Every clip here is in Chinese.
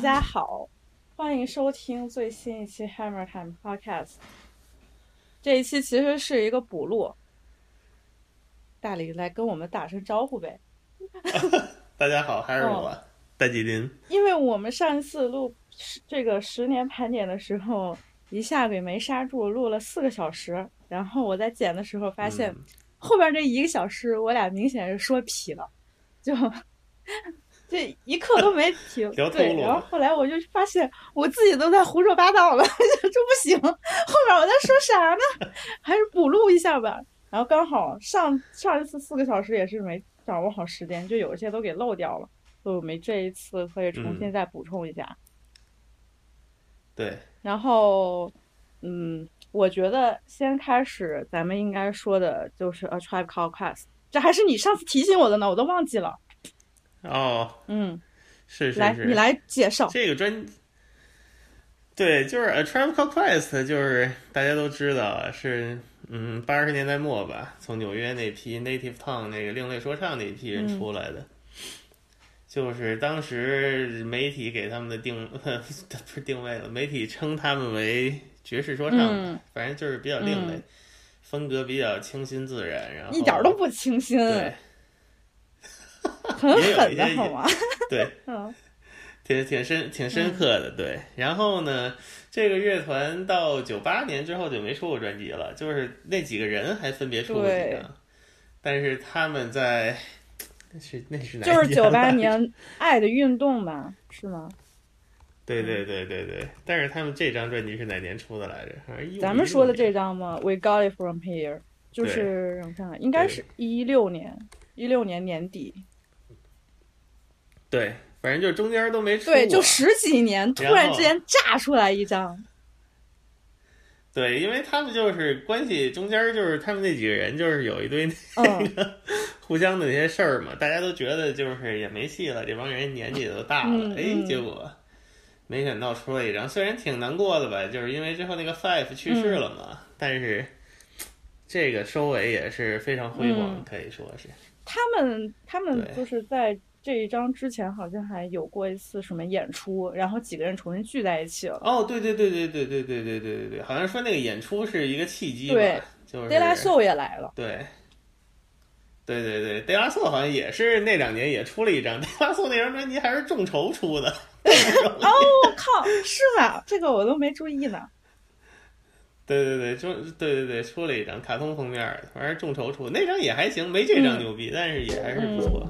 嗨，大家好，欢迎收听最新一期 Hammer Time Podcast。这一期其实是一个补录，大李来跟我们打声招呼呗。大家好，还是我戴吉林。因为我们上一次录这个十年盘点的时候，一下给没刹住，录了四个小时。然后我在剪的时候发现，后边这一个小时我俩明显是说皮了，就。这一刻都没停，对，然后后来我就发现我自己都在胡说八道了，这不行。后面我在说啥呢？还是补录一下吧。然后刚好上上一次四个小时也是没掌握好时间，就有一些都给漏掉了，所以我们这一次可以重新再补充一下。对。然后，嗯，我觉得先开始咱们应该说的就是 A Tribe Called Quest，这还是你上次提醒我的呢，我都忘记了。哦，嗯，是是是，来你来介绍。这个专，对，就是《A Tribe Called Quest》，就是大家都知道是，嗯，八十年代末吧，从纽约那批 Native Tongue 那个另类说唱那一批人出来的，就是当时媒体给他们的定 不是定位了，媒体称他们为爵士说唱，反正就是比较另类，风格比较清新自然，然后一点都不清新，对。很狠的好吗？对，嗯，挺挺深挺深刻的，对。然后呢，这个乐团到九八年之后就没出过专辑了，就是那几个人还分别出过几张，但是他们在那是那是哪？就是九八年《爱的运动》吧？是吗？对对对对对。但是他们这张专辑是哪年出的来着？咱们说的这张吗？We got it from here，就是我看看，应该是一六年，一六年年底。对，反正就中间都没出。对，就十几年，突然之间炸出来一张。对，因为他们就是关系中间就是他们那几个人就是有一堆那个 互相的那些事儿嘛，大家都觉得就是也没戏了，这帮人年纪都大了，哎，结果没想到出了一张，虽然挺难过的吧，就是因为最后那个 Five 去世了嘛，但是这个收尾也是非常辉煌，可以说是。他们他们就是在。这一张之前好像还有过一次什么演出，然后几个人重新聚在一起了。哦，对对对对对对对对对对对，好像说那个演出是一个契机吧，就是 De La Soul 也来了。对，对对对，De La Soul 好像也是那两年也出了一张，De La Soul 那张专辑还是众筹出的。哦，靠，是吗？这个我都没注意呢。对对对，就对对对出了一张卡通封面，反正众筹出那张也还行，没这张牛逼，但是也还是不错。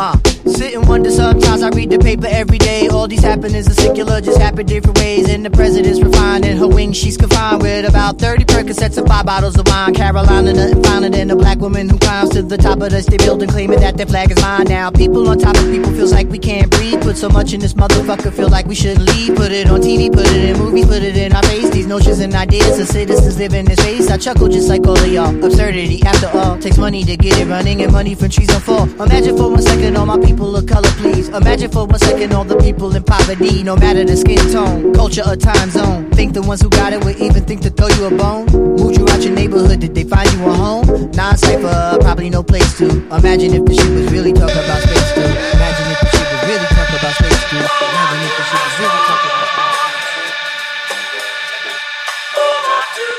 Uh, sit and wonder sometimes. I read the paper every day. All these happenings are secular, just happen different ways. And the president's refined in her wings, she's confined with about 30 Percocets and five bottles of wine. Carolina, nothing finer than a black woman who climbs to the top of the state building, claiming that their flag is mine. Now, people on top of people feels like we can't breathe. Put so much in this motherfucker, feel like we shouldn't leave. Put it on TV, put it in movies, put it in our face. These notions and ideas of citizens live in space. I chuckle just like all of y'all. Absurdity, after all, takes money to get it running and money from trees don't fall. Imagine for one second all my people of color, please. Imagine for one second all the people in poverty, no matter the skin tone, culture, or time zone. Think the ones who got it would even think to throw you a bone? Moved you out your neighborhood, did they find you a home? Non cipher, probably no place to. Imagine if the shit was really talking about space, too. Imagine if the shit was really talking about space, too. Imagine if the shit was really talking about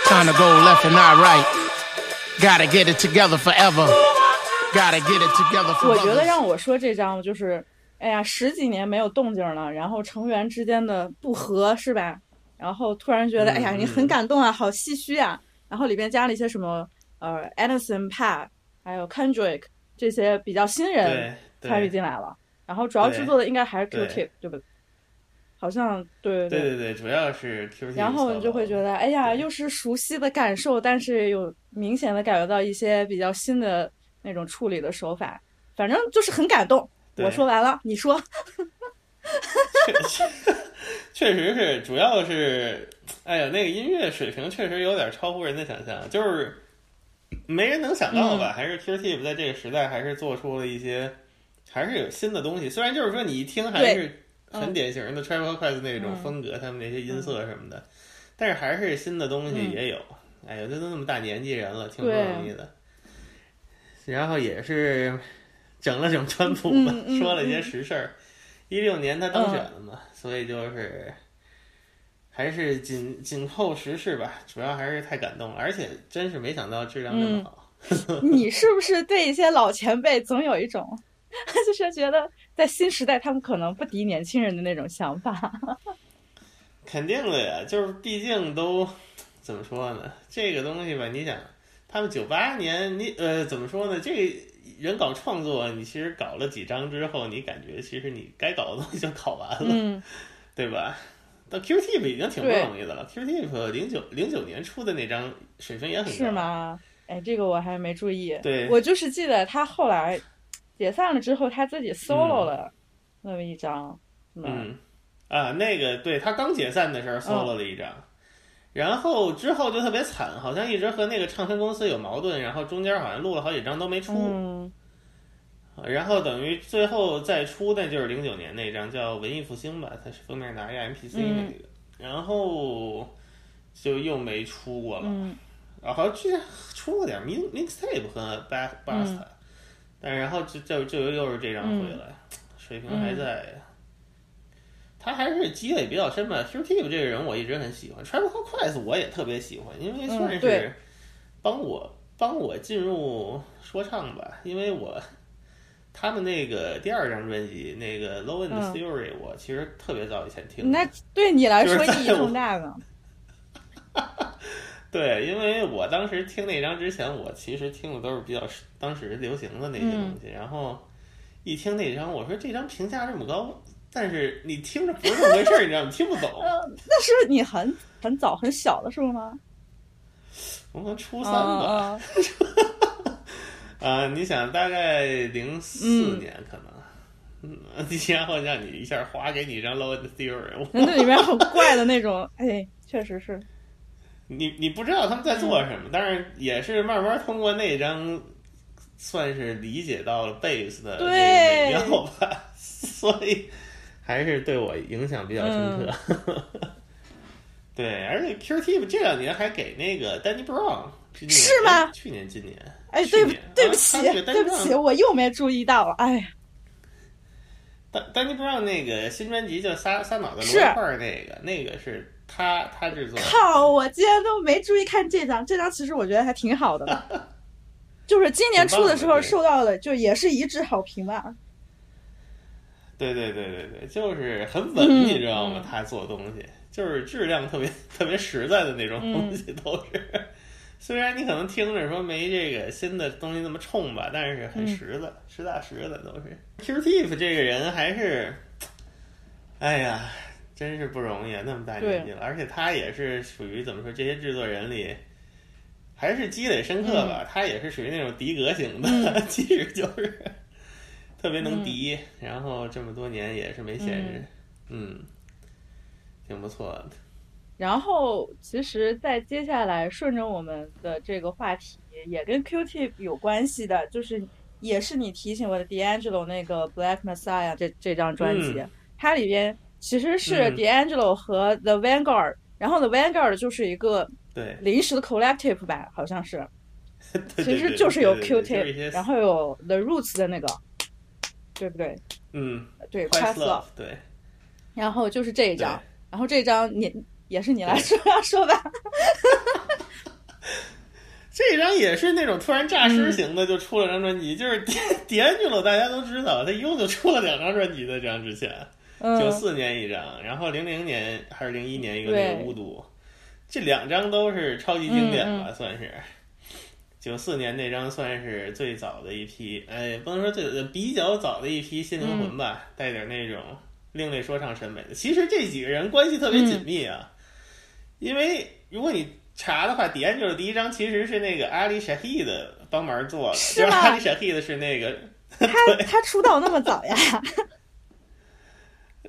Time to go left and not right. Gotta get it together forever. 我觉得让我说这张就是，哎呀，十几年没有动静了，然后成员之间的不和是吧？然后突然觉得，哎呀，你很感动啊，好唏嘘啊。然后里边加了一些什么，呃，Anderson Park，还有 Kendrick 这些比较新人参与进来了。然后主要制作的应该还是 Q-Tip，对不对？好像对对对对，主要是 Q-Tip。然后你就会觉得，哎呀，又是熟悉的感受，但是有明显的感觉到一些比较新的。那种处理的手法，反正就是很感动。我说完了，你说。确实是，主要是，哎呀，那个音乐水平确实有点超乎人的想象，就是没人能想到吧？还是 Q T 在这个时代还是做出了一些，还是有新的东西。虽然就是说你一听还是很典型的 Travel Quest 那种风格，他们那些音色什么的，但是还是新的东西也有。哎呀，这都那么大年纪人了，挺不容易的。然后也是整了整川普嘛，嗯嗯说了一些实事儿。一六年他当选了嘛，所以就是还是紧紧扣时事吧，主要还是太感动了，而且真是没想到质量这么好。你是不是对一些老前辈总有一种，就是觉得在新时代他们可能不敌年轻人的那种想法？肯定的呀，就是毕竟都怎么说呢？这个东西吧，你想，他们九八年，你呃怎么说呢？这个人搞创作，你其实搞了几张之后，你感觉其实你该搞的东西就搞完了，嗯，对吧？到 Q Tip 已经挺不容易的了，Q Tip 零九零九年出的那张水平也很高，是？吗？哎，这个我还没注意。对我就是记得他后来解散了之后，他自己 solo 了那么一张？嗯，啊，那个对他刚解散的时候 solo 了一张，然后之后就特别惨，好像一直和那个唱片公司有矛盾，然后中间好像录了好几张都没出。嗯然后等于最后再出那就是零九年那张叫《文艺复兴》吧，它是封面拿一个 MPC 那嗯个，然后就又没出过了。嗯然后之前出过点 mix mixtape 和 back basta，、嗯但是然后就就就又是这张回来，水平还在。他还是积累比较深吧。Q Tip 这个人我一直很喜欢 t r a v i s Quest 我也特别喜欢，因为算是帮我、帮我进入说唱吧，因为我他们那个第二张专辑那个 Low End 嗯 Theory，、我其实特别早以前听。那对你来说意义重大呢。对，因为我当时听那张之前，我其实听的都是比较当时流行的那些东西，然后一听那张，我说这张评价这么高，但是你听着不是这么回事儿，你知道吗？听不懂。呃，那是你很很早很小的时候吗？我可能初三吧，嗯啊、你想大概零四年可能。嗯，然后让你一下划给你一张 Low End Theory，那里面很怪的那种，哎，确实是。你你不知道他们在做什么，但是也是慢慢通过那张，算是理解到了贝斯的这个美妙吧，所以还是对我影响比较深刻。对，而且 Q Tip 这两年还给那个 Danny Brown 是吗哎去年、今年，哎，对对不起，对不起，我又没注意到，哎，丹丹尼布朗那个新专辑叫《仨仨脑袋是摞块》，那个那个是他他制作的。靠，我竟然都没注意看这张，这张其实我觉得还挺好的的，就是今年出的时候受到的，就也是一致好评吧。对对对对对，就是很稳，嗯你知道吗？嗯他做东西就是质量特别特别实在的那种东西，都是。虽然你可能听着说没这个新的东西那么冲吧，但是很嗯实的，实打实的都是。Q Tip 这个人还是，哎呀，真是不容易啊，那么大年纪了，而且他也是属于怎么说，这些制作人里。还是积累深刻吧，他也是属于那种迪格型的，嗯其实就是特别能敌，然后这么多年也是没闲着，嗯，挺不错的。然后，其实，在接下来顺着我们的这个话题，也跟 Q Tip 有关系的，就是也是你提醒我的 D'Angelo 那个 Black Messiah 这这张专辑，嗯。它里边其实是嗯。D'Angelo 和 The Vanguard，、然后 The Vanguard 就是一个对，临时的 collective 吧，好像是，其实就是有 Q 对对对就是一 Tip，然后有 The Roots 的那个，对不对？嗯对 u e，Quest Love，Love，对，然后就是这一张，然后这张你也是你来说说吧。这张也是那种突然诈嗯尸型的，就出了张专辑，就是迪迪安吉罗，大家都知道，他一共就出了两张专辑的，这张之前。九嗯，四年一张，然后零零年还是零一年一个那个巫毒，这两张都是超级经典吧，嗯算是。九四年那张算是最早的一批，哎，不能说最呃比较早的一批新灵魂吧，带点那种另类说唱审美的。其实这几个人关系特别紧密啊，因为如果你查的话，迪安就是第一张其实是那个阿里沙希的帮忙做的，是吗就是阿里沙希的是那个他 他出道那么早呀？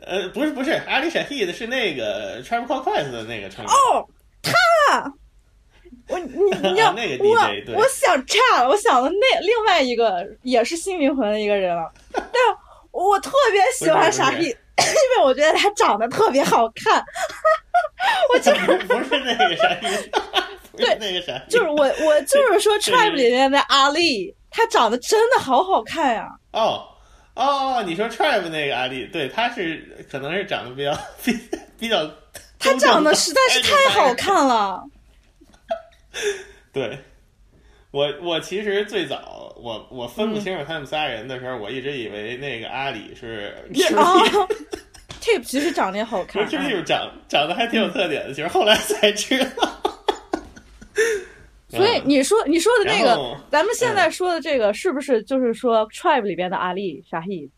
呃，不是不是，阿里沙希的是那个 Tribe Called Quest 的那个成员。哦，他，我你你 要、那个我我想岔了，我想了那另外一个也是新灵魂的一个人了，但我特别喜欢傻逼，因为我觉得他长得特别好看，我就不是那个啥意思，不是那个啥就是我我就是说 Tribe 里面的阿丽她长得真的好好看呀！哦哦，你说 Tribe 那个阿丽，对，她是可能是长得比较比比较，她长得实在是太好看了。对，我我其实最早我我分不清楚他们仨人的时候，我一直以为那个阿里是 Tip，其实长得也好 看，Tip 长长得还挺有特点的，其实后来才知道。所以你说你说的那个，咱们现在说的这个，是不是就是说 Tribe 里边的阿丽沙希？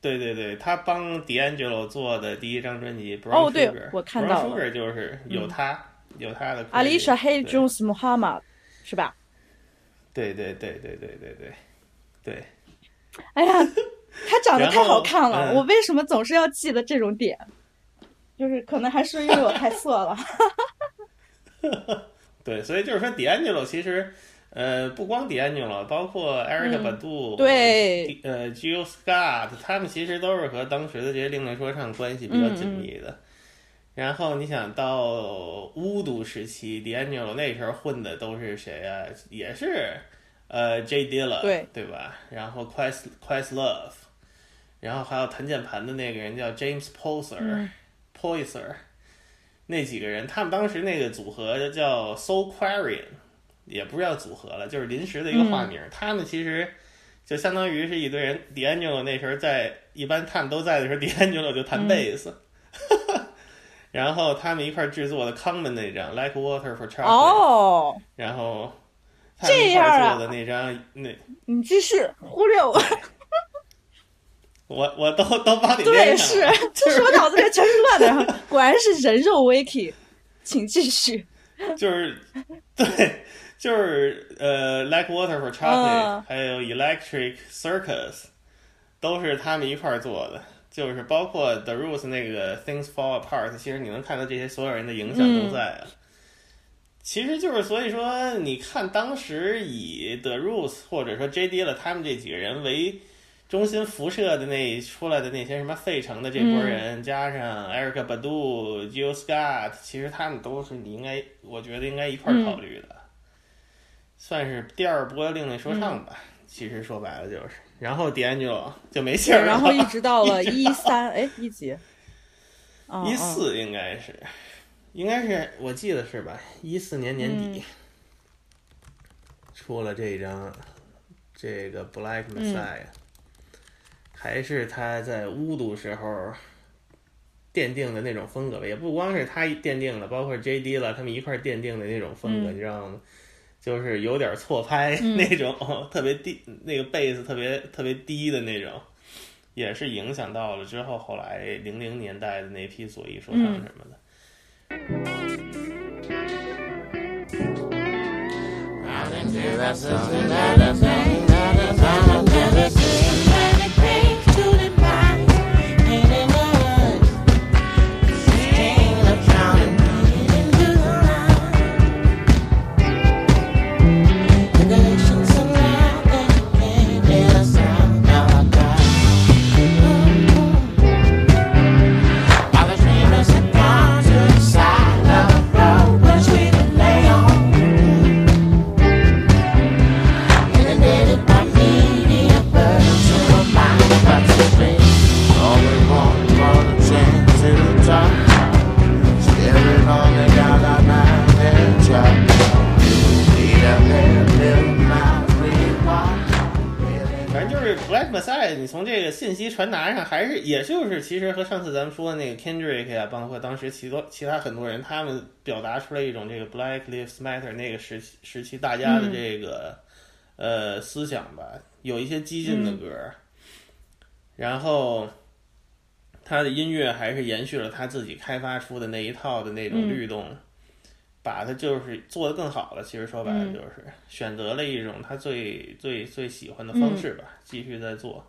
对对对，他帮 D'Angelo 做的第一张专辑。哦，对，我看到了，就是有他有他的。阿丽沙希 Jones Muhammad 是吧？对对对对对对对对。哎呀，他长得太好看了，我为什么总是要记得这种点？就是可能还是因为我太色了。对，所以就是说，D'Angelo 其实，呃，不光 D'Angelo，包括 Eric Badu，对，呃，Jill Scott，他们其实都是和当时的这些另类说唱关系比较紧密的。然后你想到巫毒时期，D'Angelo 那时候混的都是谁啊？也是呃 J Dilla，对对吧？然后 Quest Quest Love，然后还有弹键盘的那个人叫 James Poser，Poser。那几个人，他们当时那个组合叫 Soul Quarian，也不是叫组合了，就是临时的一个化名。他们其实就相当于是一堆人。D'Angelo 那时候在，一般他们都在的时候，D'Angelo 就弹贝斯。然后他们一块制作的 Common 那张 Like Water for Chocolate。哦。然后他们一块做的那张那。你继续忽略我。我我都都帮你对，是，就是我脑子里全是乱的，果然是人肉 Wiki，请继续。就是 对，就是呃，Like Water for Chocolate，还有 Electric Circus，都是他们一块儿做的。就是包括 The Roots 那个 Things Fall Apart，其实你能看到这些所有人的影响都在啊。其实就是所以说，你看当时以 The Roots 或者说 J.D. 了他们这几个人为。中心辐射的那出来的那些什么费城的这波人，加上 Eric Badu、Jill Scott，其实他们都是你应该，我觉得应该一块考虑的，算是第二波另类说唱吧。其实说白了就是，然后 D'Angelo 就没信儿了。然后一直到了 一三，哎，一几？一四应该是，应该是我记得是吧？一四年年底出了这张这个 Black Messiah。还是他在巫毒时候奠定的那种风格，也不光是他奠定的，包括 J.D. 了，他们一块奠定的那种风格，你知道吗？就是有点错拍 那种，特别低，那个贝斯特别特别低的那种，也是影响到了之后后来零零年代的那批左翼说唱什么的。信上次咱们说的那个 Kendrick 啊，包括当时其多其他很多人，他们表达出来一种这个 Black Lives Matter 那个时期时期大家的这个呃思想吧，有一些激进的歌，然后他的音乐还是延续了他自己开发出的那一套的那种律动，把它就是做的更好了。其实说白了就是选择了一种他最最最喜欢的方式吧，继续在做。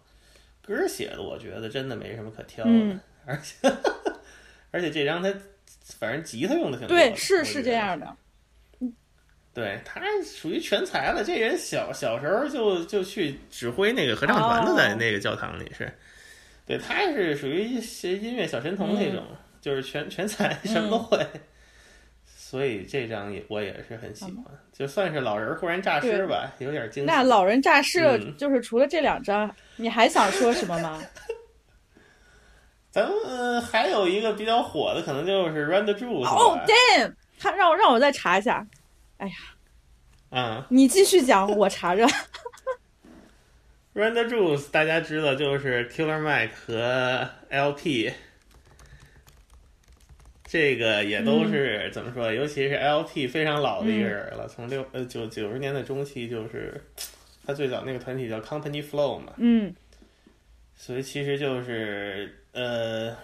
歌写的，我觉得真的没什么可挑的，而 且而且这张他反正吉他用的挺多，对，是是这样的。对他属于全才了，这人小小时候就就去指挥那个合唱团的，在那个教堂里是。对，他是属于学音乐小神童那种，就是全全才，什么都会。所以这张也我也是很喜欢，就算是老人忽然诈尸吧，有点惊喜。那老人诈尸嗯就是除了这两张，你还想说什么吗？咱们、呃还有一个比较火的，可能就是 Run the Juice 哦吧。，damn！他让让我再查一下，哎呀嗯你继续讲，我查着。Run the Juice 大家知道就是 Killer Mike 和 LP，这个也都是、怎么说？尤其是 LP 非常老的一个人了，从六呃九九十年代中期就是 他最早那个团体叫 Company Flow 嘛，嗯所以其实就是呃，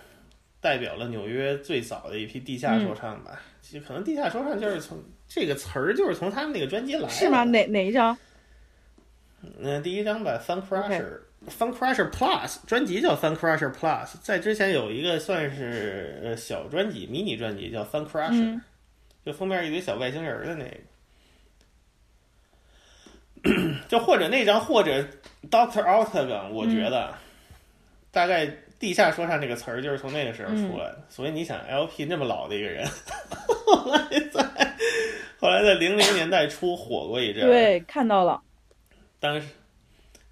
代表了纽约最早的一批地下说唱吧。其实可能地下说唱就是从这个词儿就是从他们那个专辑来的，是吗？？哪哪一张？嗯、第一张吧，Fun Crusher。Fun Crusher Plus 专辑叫 Fun Crusher Plus，在之前有一个算是呃小专辑、迷你专辑叫 Fun Crusher，、嗯就封面一堆小外星人的那个，就或者那张或者 Doctor Octagon，我觉得、大概地下说唱这个词儿就是从那个时候出来的。所以你想，LP 那么老的一个人，后来在后来在零零年代初火过一阵儿，对，看到了。当时，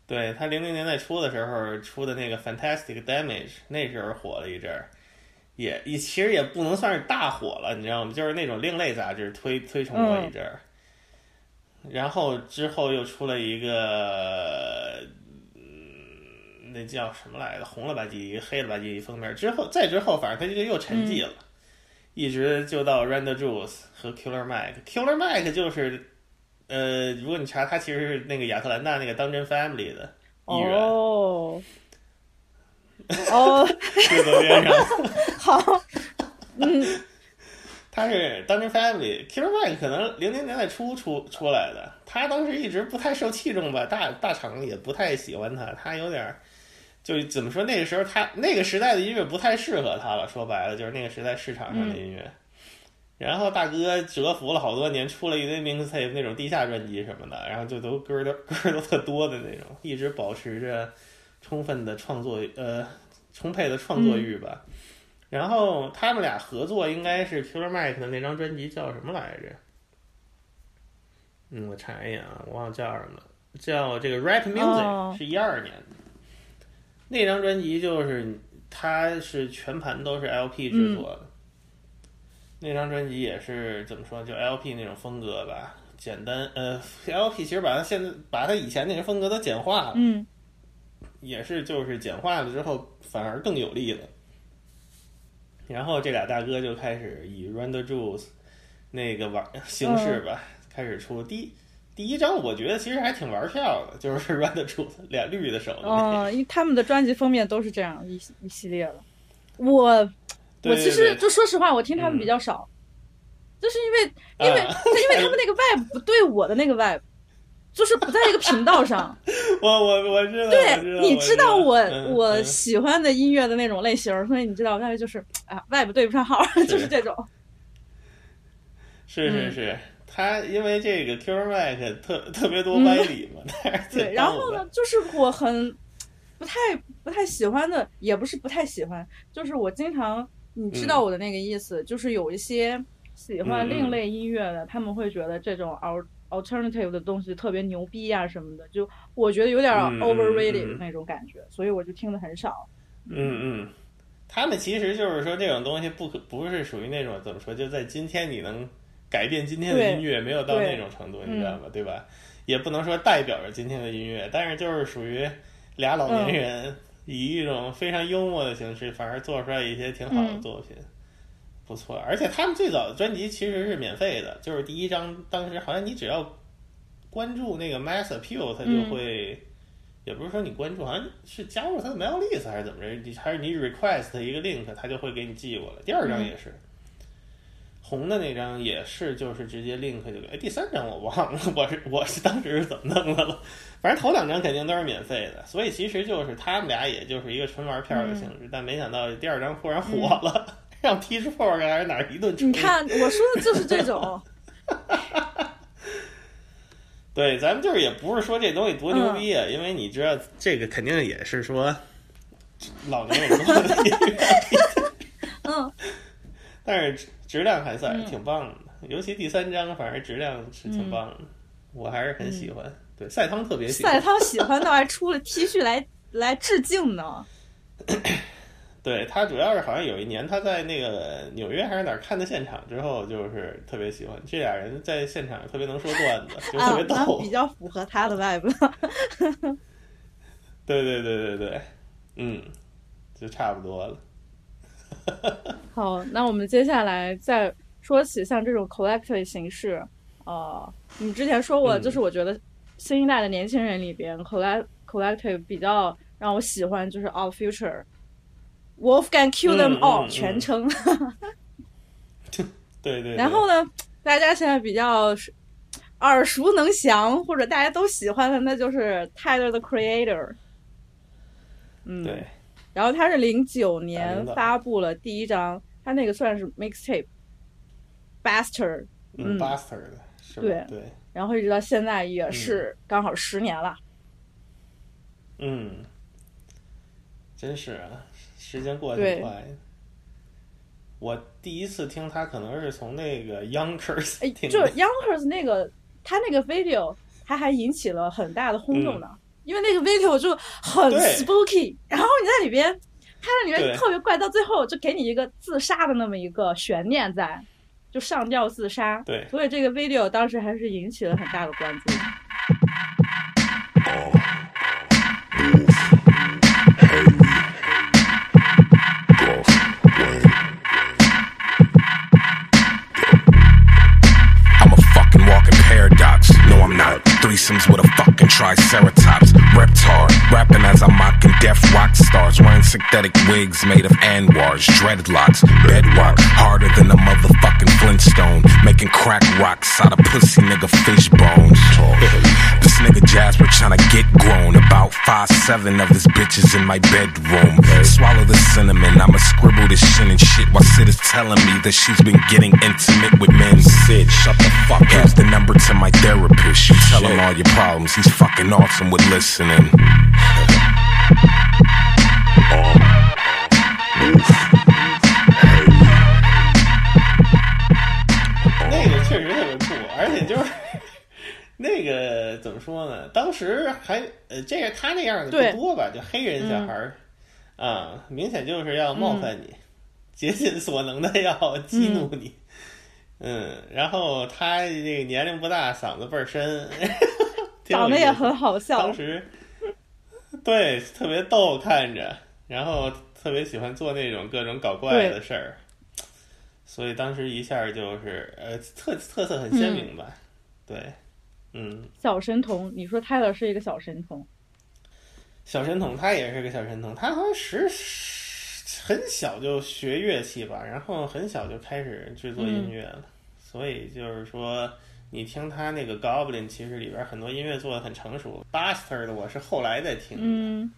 对他零零年代初的时候出的那个 Fantastic Damage，那时候火了一阵儿，也也其实也不能算是大火了，你知道吗？就是那种另类杂志推推崇过一阵儿，然后之后又出了一个，嗯，那叫什么来着？红了吧唧一个，黑了吧唧一封面，之后再之后，反正他就又沉寂了。一直就到 Randall Juice 和 Killer Mike，Killer Mike 就是呃，如果你查，他其实是那个亚特兰大那个 Dungeon Family 的一员，哦，哦，好，他是 Dungeon Family Killer Mike，可能零零年代初出出来的，他当时一直不太受器重吧，大大厂也不太喜欢他，他有点儿。就是怎么说，那个时候他那个时代的音乐不太适合他了。说白了，就是那个时代市场上的音乐。然后大哥蛰伏了好多年，出了一堆 mixtape 那种地下专辑什么的，然后就都歌儿都歌儿都特多的那种，一直保持着充分的创作呃充沛的创作欲吧。然后他们俩合作应该是 Killer Mike 的那张专辑叫什么来着？嗯，我查一眼啊，我忘了叫什么了，叫这个 Rap Music，、哦是一二年的。那张专辑就是它是全盘都是 LP 制作的，那张专辑也是怎么说，就 LP 那种风格吧，简单呃，LP 其实把它现在把它以前那个风格都简化了，嗯。也是就是简化了之后反而更有力了。然后这俩大哥就开始以 the Juice 那个玩形式吧，开始出第一第一张，我觉得其实还挺玩票的，就是 the Juice 俩绿的手的那个。嗯，因为他们的专辑封面都是这样一一系列的。我对我其实就说实话，我听他们比较少，就是因为因为、啊因为他们那个 vibe 不对我的那个 vibe，就是不在一个频道上。我我我知道，我知对，道你知道我嗯我嗯喜欢的音乐的那种类型，所以你知道但是就是啊 vibe 对不上号，就是这种。是是嗯是，他因为这个 Q Mac 特特别多歪理嘛，嗯对，然后呢，就是我很不太不太喜欢的，也不是不太喜欢，就是我经常你知道我的那个意思，就是有一些喜欢另类音乐的，他们会觉得这种 al alternative 的东西特别牛逼啊什么的，就我觉得有点 overrated 嗯那种感觉，所以我就听的很少。嗯嗯，他们其实就是说这种东西不可不是属于那种怎么说，就在今天你能改变今天的音乐，没有到那种程度，嗯你知道吗？对吧？也不能说代表着今天的音乐，但是就是属于俩老嗯年人以一种非常幽默的形式，反而做出来一些挺好的嗯作品。不错，而且他们最早的专辑其实是免费的，就是第一张，当时好像你只要关注那个 Mass Appeal，他就嗯会，也不是说你关注，好像是加入他的 mail list 还是怎么着，你还是你 request 一个 link，他就会给你寄过来。第二张也是，红的那张也是，就是直接 link 就给。哎，第三张我忘了，我是我是当时是怎么弄的了。反正头两张肯定都是免费的，所以其实就是他们俩也就是一个纯玩票的形式，但没想到第二张忽然火了。让之 Four 还是哪儿一顿你看，我说的就是这种。对，咱们就是也不是说这东西多牛逼啊，因为你知道这个肯定也是说老年人嗯，但是质质量还算挺棒的。尤其第三章，反正质量是挺棒的，我还是很喜欢。对，赛汤特别喜欢。赛汤喜欢的还出了 T 恤来来致敬呢。对他主要是好像有一年他在那个纽约还是哪儿看的现场之后，就是特别喜欢这俩人在现场特别能说段子，就特别逗，比较符合他的 vibe。对对对对对，嗯，就差不多了。好，那我们接下来再说起像这种 collective 形式，呃，你之前说过，就是我觉得新一代的年轻人里边，collect collective 比较让我喜欢就是 All Future，Wolfgang Kill them all，全称。对对。然后呢，大家现在比较耳熟能详或者大家都喜欢的，那就是 Tyler the Creator。嗯。对。然后他是零九年发布了第一张，他那个算是 mixtape，Bastard。嗯，Bastard。对对。然后一直到现在也是刚好十年了。嗯。真是啊。时间过得挺快。我第一次听他，可能是从那个 Youngers 听。就是 Youngers 那个，他那个 video，他还引起了很大的轰动呢。因为那个 video 就很 spooky，然后你在里边，他在里面特别怪，到最后就给你一个自杀的那么一个悬念在，就上吊自杀。对。所以这个 video 当时还是引起了很大的关注。threesomes with a fucking triceratops. Reptar, rapping as I'm mocking deaf rock stars. Wearing synthetic wigs made of anwars, dreadlocks, bedrock. Harder than a motherfucking Flintstone. Making crack rocks out of pussy nigga fish bones. this nigga Jasper trying to get grown. About five, seven of his bitches in my bedroom. Swallow the cinnamon, I'ma scribble this shit and shit while Sid is telling me that she's been getting intimate with men. Sid, shut the fuck up. Here's the number to my therapist. You tell him all your problems. He's fucking awesome with listening. 那个确实特别酷，而且就是 那个怎么说呢？当时还呃，这个他那样的不多吧？就黑人小孩儿啊，明显就是要冒犯你，竭尽所能的要激怒你。嗯，然后他这个年龄不大，嗓子倍儿深。长得也很好笑，当时对特别逗看着，然后特别喜欢做那种各种搞怪的事儿，所以当时一下就是呃特特色很鲜明吧，对，嗯，小神童，你说泰勒是一个小神童，小神童他也是个小神童，他好像十很小就学乐器吧，然后很小就开始制作音乐了，所以就是说。你听他那个 Goblin，其实里边很多音乐做的很成熟。Bastard 我是后来再听的，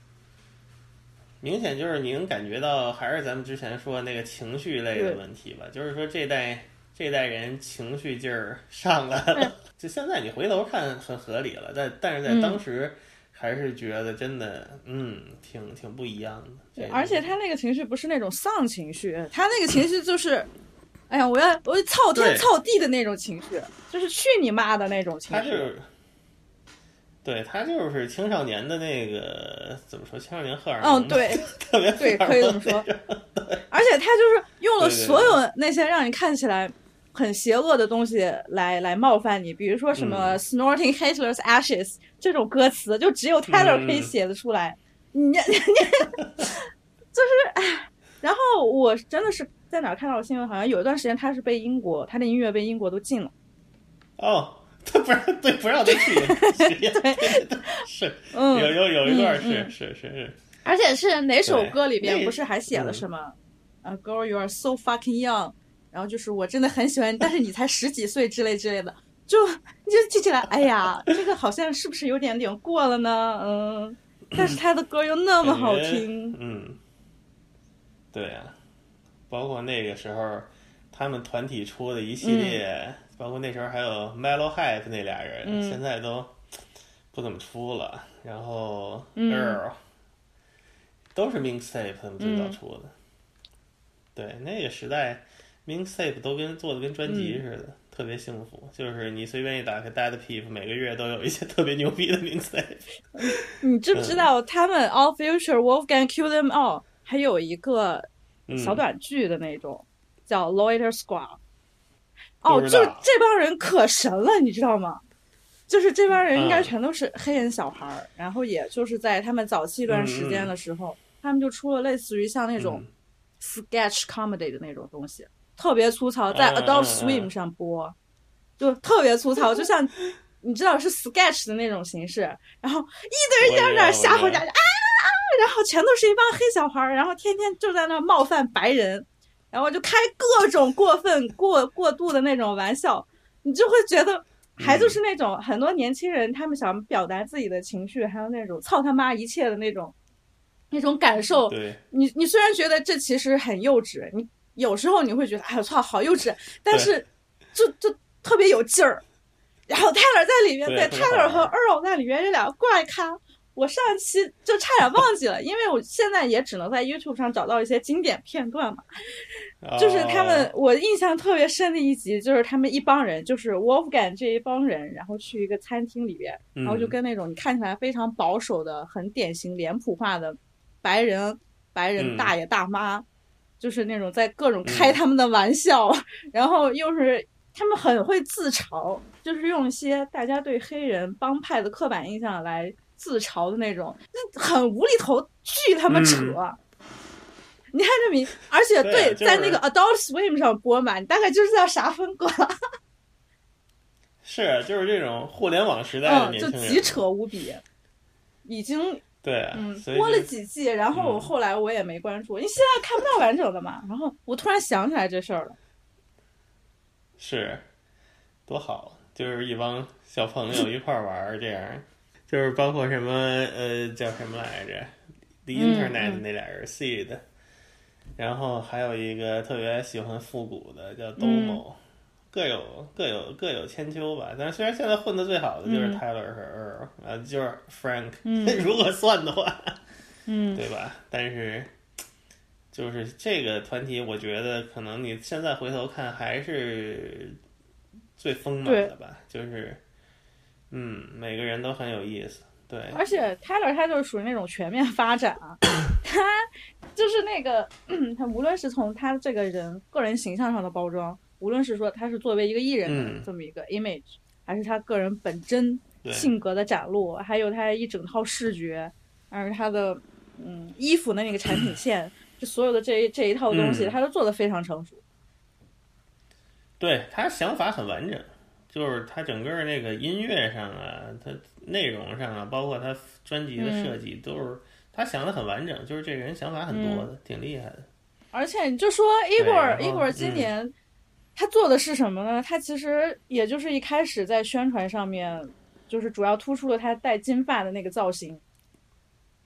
明显就是你能感觉到，还是咱们之前说那个情绪类的问题吧。就是说这代这代人情绪劲儿上来了，就现在你回头看很合理了，但但是在当时还是觉得真的，嗯，挺挺不一样的。而且他那个情绪不是那种丧情绪，他那个情绪就是。哎呀，我要我要操天操地的那种情绪，就是去你妈的那种情绪。他是，对他就是青少年的那个怎么说？青少年荷尔蒙。嗯，对，特别对，可以这么说。而且他就是用了所有那些让你看起来很邪恶的东西来来冒犯你，比如说什么 “snorting Hitler's ashes” 这种歌词，就只有 Taylor 可以写得出来。你你 就是哎，然后我真的是。在哪看到的新闻？好像有一段时间他是被英国，他的音乐被英国都禁了。哦，他不让对不让他去，对 是，嗯，有有有一段是是是是，而且是哪首歌里边不是还写了什么？啊，Girl, you are so fucking young，然后就是我真的很喜欢，但是你才十几岁之类之类的，就就记起来，哎呀，这个好像是不是有点点过了呢？嗯，但是他的歌又那么好听，嗯，对呀。包括那个时候，他们团体出的一系列，包括那时候还有 Melo Hype 那俩人，现在都不怎么出了。然后 Earl 都是 Mixtape 他们最早出的。对，那个时代 Mixtape 都跟做的跟专辑似的，特别幸福，就是你随便一打开 Dead Peep，每个月都有一些特别牛逼的 mixtape。你知不知道他们 All Future Wolfgang Kill Them All 还有一个嗯小短剧的那种，叫 Loiter Squad。哦，就是这帮人可神了，你知道吗？就是这帮人应该嗯全都是黑人小孩儿，然后也就是在他们早期一段时间的时候，他们就出了类似于像那种嗯。sketch comedy 的那种东西，特别粗糙，在嗯嗯 Adult 嗯 Swim 上播，就特别粗糙，就像你知道是 sketch 的那种形式，然后一堆人在那儿吓唬大家啊，然后全都是一帮黑小孩儿，然后天天就在那冒犯白人，然后就开各种过分过过度的那种玩笑，你就会觉得。还就是那种很多年轻人，他们想表达自己的情绪，还有那种操他妈一切的那种那种感受，对，你你虽然觉得这其实很幼稚，你有时候你会觉得哎呦操好幼稚，但是就就特别有劲儿。然后 Taylor 在里面，对对特别好 Taylor 和玩 Earl 在里面这俩怪咖，我上期就差点忘记了，因为我现在也只能在 YouTube 上找到一些经典片段嘛。就是他们哦，我印象特别深的一集，就是他们一帮人，就是 Wolfgang 这一帮人，然后去一个餐厅里边，然后就嗯。跟那种你看起来非常保守的、很典型脸谱化的白人白人嗯。大爷大妈，就是那种在各种开他们的玩笑，然后又是他们很会自嘲，就是用一些大家对黑人帮派的刻板印象来自嘲的那种，那很无厘头，巨他妈扯。嗯你看这名，而且对就是在那个。Adult Swim 上播嘛，你大概就知道啥风格，是就是这种互联网时代的嗯，年轻人，就极扯无比，已经对，嗯播了几季，然后我嗯。后来我也没关注，因为现在看不到完整的嘛，然后我突然想起来这事儿了，是多好，就是一帮小朋友一块儿玩儿，这样就是包括什么呃叫什么来着，The 嗯 Internet 嗯。那俩人 Seed，、然后还有一个特别喜欢复古的叫嗯。Domo，、各有各有各有千秋吧。但是虽然现在混的最好的就是嗯。Tyler 和 Earl，啊、就是 Frank，、嗯。如果算的话，嗯。对吧？但是就是这个团体，我觉得可能你现在回头看还是最丰满的吧，就是嗯，每个人都很有意思，对，而且 Tyler 他就是属于那种全面发展啊，他就是那个 他无论是从他这个人个人形象上的包装，无论是说他是作为一个艺人的嗯。这么一个 image，、还是他个人本真性格的展露，还有他一整套视觉，还有他的嗯衣服的那个产品线，就所有的这一这一套东西，嗯。他都做的非常成熟。对他想法很完整，就是他整个那个音乐上啊，他内容上啊，包括他专辑的设计，都是他想的很完整，就是这个人想法很多的，挺厉害的。而且你就说伊果尔，然后伊果尔今年、他做的是什么呢？他其实也就是一开始在宣传上面，就是主要突出了他戴金发的那个造型。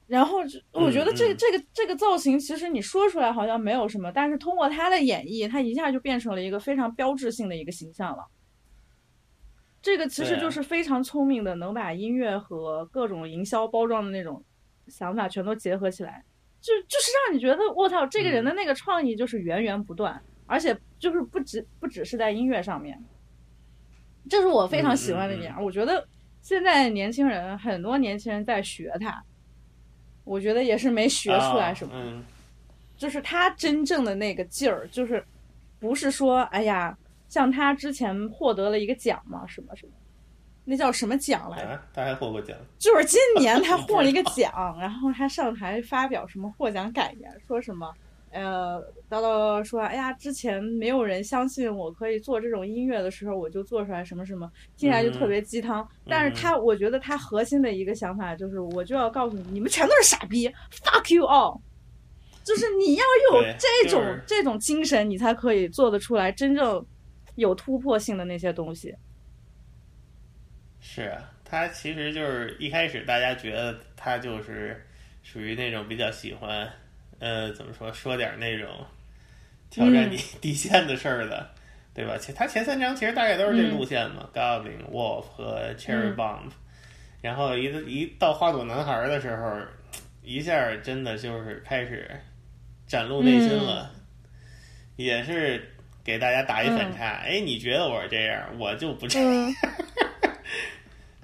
然后就我觉得这这个这个造型，其实你说出来好像没有什么，但是通过他的演绎，他一下就变成了一个非常标志性的一个形象了。这个其实就是非常聪明的，能把音乐和各种营销包装的那种想法全都结合起来。就就是让你觉得我操，这个人的那个创意就是源源不断，而且就是不只不只是在音乐上面，这是我非常喜欢的一点。我觉得现在年轻人很多年轻人在学他，我觉得也是没学出来什么，就是他真正的那个劲儿，就是不是说哎呀，像他之前获得了一个奖嘛，什么什么，那叫什么奖来着？啊，他还获过奖，就是今年他获了一个 奖，然后他上台发表什么获奖感言，说什么，呃，叨叨说，哎呀，之前没有人相信我可以做这种音乐的时候，我就做出来什么什么，听起来就特别鸡汤。但是他，我觉得他核心的一个想法就是，我就要告诉你，你们全都是傻逼，fuck you all。就是你要有这种、就是这种精神，你才可以做得出来真正有突破性的那些东西。是啊，他其实就是一开始大家觉得他就是属于那种比较喜欢，呃，怎么说，说点那种挑战你 底线的事儿的，对吧？其他前三章其实大概都是这路线嘛、g o b l i n Wolf 和 Cherry 嗯。Bomb，、然后一一到花朵男孩的时候，一下真的就是开始展露内心了，也是给大家打一反差。哎，你觉得我是这样，我就不这样。嗯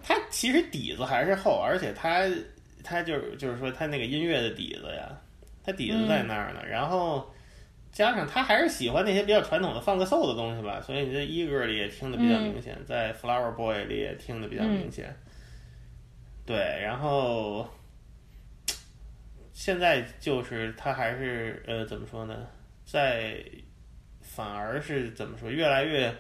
他其实底子还是厚，而且他他就是就是说他那个音乐的底子呀，他底子在那儿呢。然后加上他还是喜欢那些比较传统的放个 soul 的东西吧，所以你在 Eager 里也听的比较明显，在 Flower Boy 里也听的比较明显。对，然后现在就是他还是呃怎么说呢，在反而是怎么说，越来越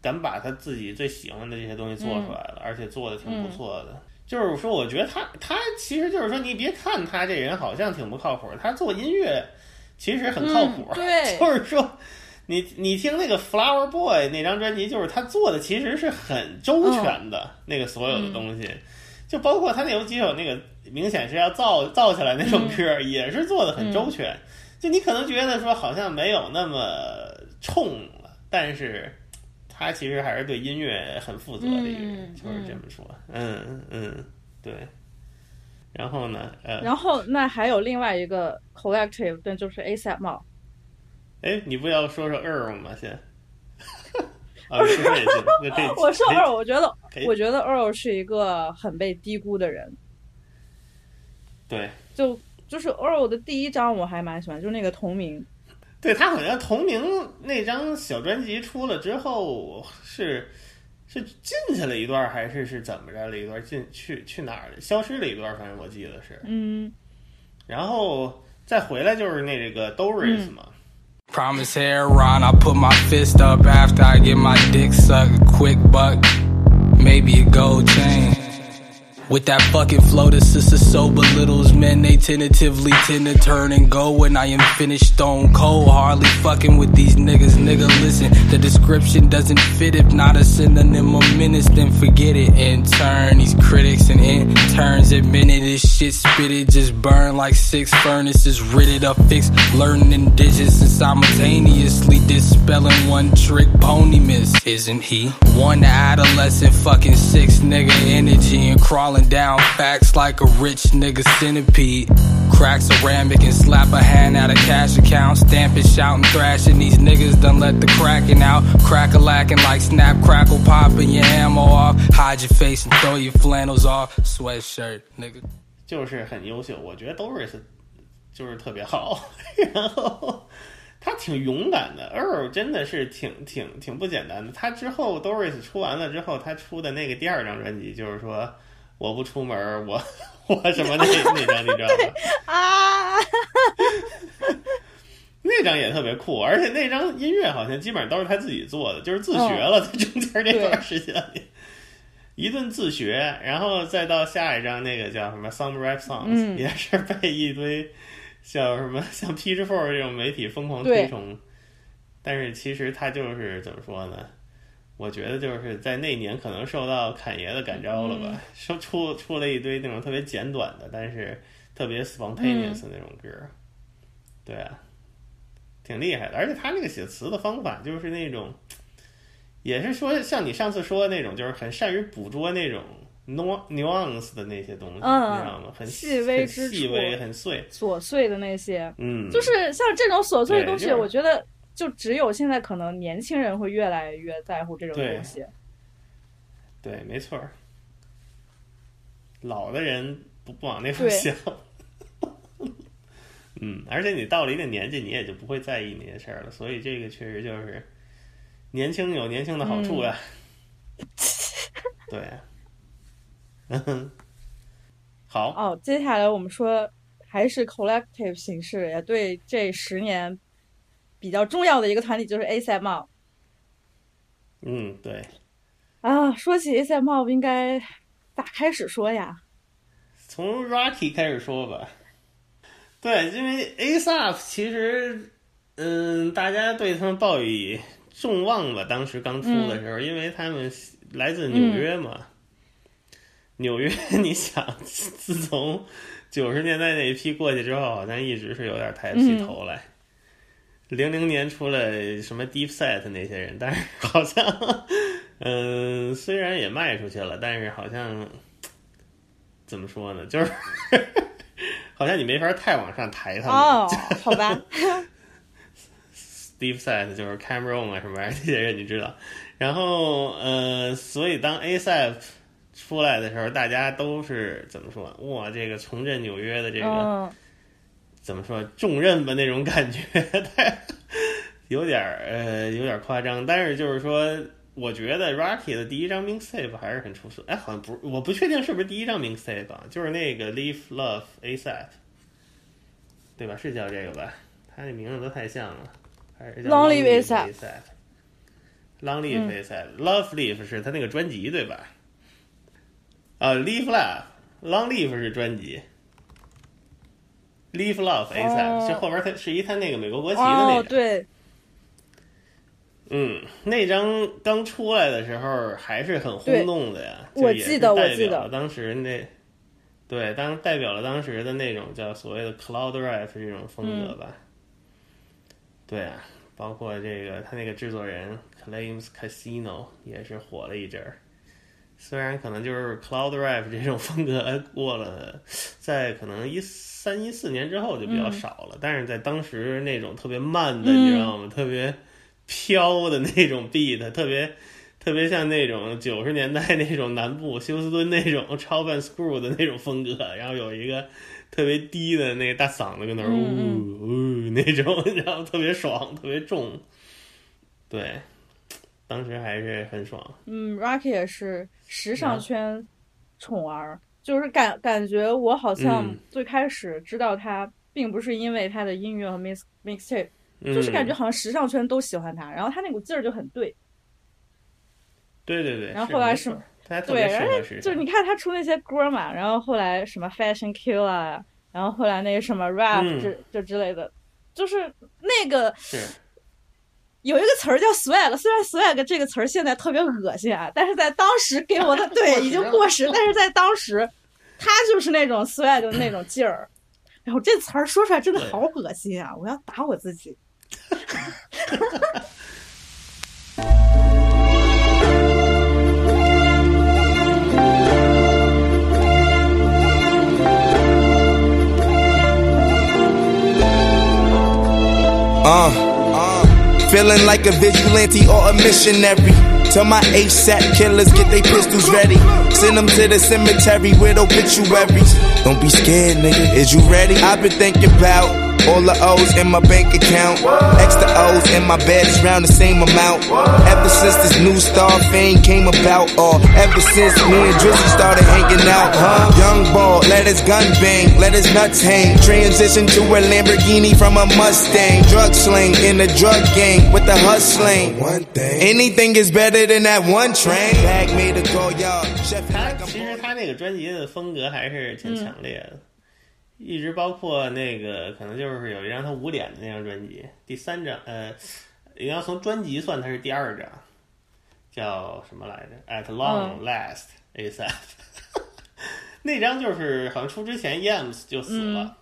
敢把他自己最喜欢的这些东西做出来了，而且做的挺不错的。就是说，我觉得他他其实就是说，你别看他这人好像挺不靠谱，他做音乐其实很靠谱。嗯对就是说，你你听那个 Flower Boy 那张专辑，就是他做的其实是很周全的，那个所有的东西，就包括他那有几首那个明显是要造造起来那首歌，也是做的很周全。就你可能觉得说好像没有那么冲了，但是他其实还是对音乐很负责的一个人，嗯就是这么说。嗯嗯，对。然后呢，呃，然后那还有另外一个 collective，那就是 ASAP Mob。哎，你不要说说 Earl 吗？先。啊，你说也行。那这我说我觉得我觉得 Earl 是一个很被低估的人。对，就就是 Earl 的第一张我还蛮喜欢，就是那个同名。对他好像同名那张小专辑出了之后是是进去了一段，还是是怎么着了一段？进去去哪儿了？消失了一段，反正我记得是。嗯然后再回来就是那这个 Doris 嘛。Promise hair on, I put my fist up after I get my dick sucked. Quick buck, maybe a gold chain. With that fucking flow, the sister so belittles men. They tentatively tend to turn and go when I am finished stone cold. Hardly fucking with these niggas, nigga. Listen, the description doesn't fit. If not a synonym of menace, then forget it. In turn, these critics and interns admitted this shit spitted just burn like six furnaces. Ridded up, fixed, learning digits and simultaneously dispelling one trick pony miss. Isn't he? One adolescent fucking six nigga energy and crawling down facts like a rich nigga centipede. Crack ceramic and slap a hand out of cash account. Stamping, shouting, thrashing. These niggas done let the cracking out. Crack a lacking like snap, crackle, popping your ammo off. Hide your face and throw your flannels off. Sweatshirt, nigga. 就是很优秀，我觉得 Doris 就是特别好，然后他挺勇敢的，Earl 真的是挺挺挺不简单的。他之后 Doris 出完了之后，他出的那个第二张专辑就是说 我不出门，我 我什么那 那张你知道吗？啊，那张也特别酷，而且那张音乐好像基本上都是他自己做的，就是自学了，在中间这段时间里。一顿自学，然后再到下一张那个叫什么 Some Rap Songs，、嗯也是被一堆像什么像 Peach Four 这种媒体疯狂推崇。但是其实他就是怎么说呢？我觉得就是在那年可能受到侃爷的感召了吧，嗯说出出了一堆那种特别简短的，但是特别 spontaneous 的那种歌。对啊，挺厉害的，而且他那个写词的方法就是那种，也是说像你上次说的那种，就是很善于捕捉那种 nu- nuance 的那些东西，嗯你知道吗？很细微很之微，很碎。琐碎的那些，嗯，就是像这种琐碎的东西，就是我觉得就只有现在可能年轻人会越来越在乎这种东西。对，没错儿。老的人不不往那方对想。嗯，而且你到了一定年纪，你也就不会在意那些事儿了，所以这个确实就是年轻有年轻的好处呀。对，嗯，好，哦，接下来我们说还是 collective 形式，也对这十年比较重要的一个团体就是 ASAP Mob 嗯，对，啊。说起 ASAP Mob，应该咋开始说呀？从 Rocky 开始说吧。对，因为 ASAP 其实，嗯，大家对他们抱以众望吧。当时刚出的时候，因为他们来自纽约嘛，纽约，你想，自从九十年代那一批过去之后，好像一直是有点抬不起头来。零零年出来什么 Deep Set 那些人，但是 好像，嗯，虽然也卖出去了，但是好像怎么说呢，就是 好像你没法太往上抬他们。哦，好吧，Steve Set 就是 Cameron 啊什么玩意儿这些人你知道，然后呃，所以当 ASAP 出来的时候，大家都是怎么说？哇，这个重振纽约的这个、嗯，怎么说重任吧那种感觉，有点儿呃有点儿夸张，但是就是说。我觉得 Rocky 的第一张 mixtape 还是很出色，哎，好像不，我不确定是不是第一张 mixtape，啊就是那个 Leave Love ASAP，对吧？是叫这个吧？他那名字都太像了，还是叫 Long Live Live ASAP Long Live ASAP，Love Live 是他那个专辑对吧？啊，leave Love，Long Live 是专辑，Live Love ASAP 哦是后边它是一他那个美国国旗的那哦，个。对，嗯，那张刚出来的时候还是很轰动的呀，就也是我记得我代记得表了当时那，对，当代表了当时的那种叫所谓的 cloud rap 这种风格吧。对啊，包括这个他那个制作人 Claims Casino 也是火了一阵儿。虽然可能就是 cloud rap 这种风格过了，在可能一三一四年之后就比较少了，但是在当时那种特别慢的，嗯你知道吗？特别飘的那种 beat，特别特别像那种九十年代那种南部休斯敦那种超半 screw 的那种风格，然后有一个特别低的那个大嗓子跟那儿嗯呜呜那种，然后特别爽，特别重。对，当时还是很爽。嗯，Rocky 也是时尚嗯圈宠儿，就是感感觉我好像嗯。最开始知道他，并不是因为他的音乐和 mix mixtape，嗯、就是感觉好像时尚圈都喜欢他，然后他那股劲儿就很对，对对对，然后后来是对，然后就是你。看他出那些歌嘛，然后后来什么 Fashion Kill 啊，然后后来那个什么 rap 嗯。这这之类的，就是那个是有一个词儿叫 swag，虽然 swag 这个词儿现在特别恶心啊，但是在当时给我的 对已经过时，但是在当时，他就是那种 swag 的那种劲儿。然后这词儿说出来真的好恶心啊！我要打我自己。Uh, uh, feeling like a vigilante or a missionary. Tell my ASAP killers get their pistols ready. Send them to the cemetery with obituaries. Don't be scared, nigga. Is you ready? I've been thinking about all the O's in my bank account. Extra O's in my bed is round the same amount. Ever since this new star fame came about, or ever since me and Drizzy started hanging out, huh? Young ball, let his gun bang, let his nuts hang. Transition to a Lamborghini from a Mustang. Drug sling in the drug gang with the hustling. One thing, anything is better than that one train. Bag made a go, y'all. Chef 他 like 其 I'm 实他那个专辑的风格还是挺强烈的， 一直包括那个可能就是有一张他捂脸的那张专辑，第三张呃，你要从专辑算，它是第二张，叫什么来着？At Long Last ASAP，那张就是好像出之前 Yams 就死了。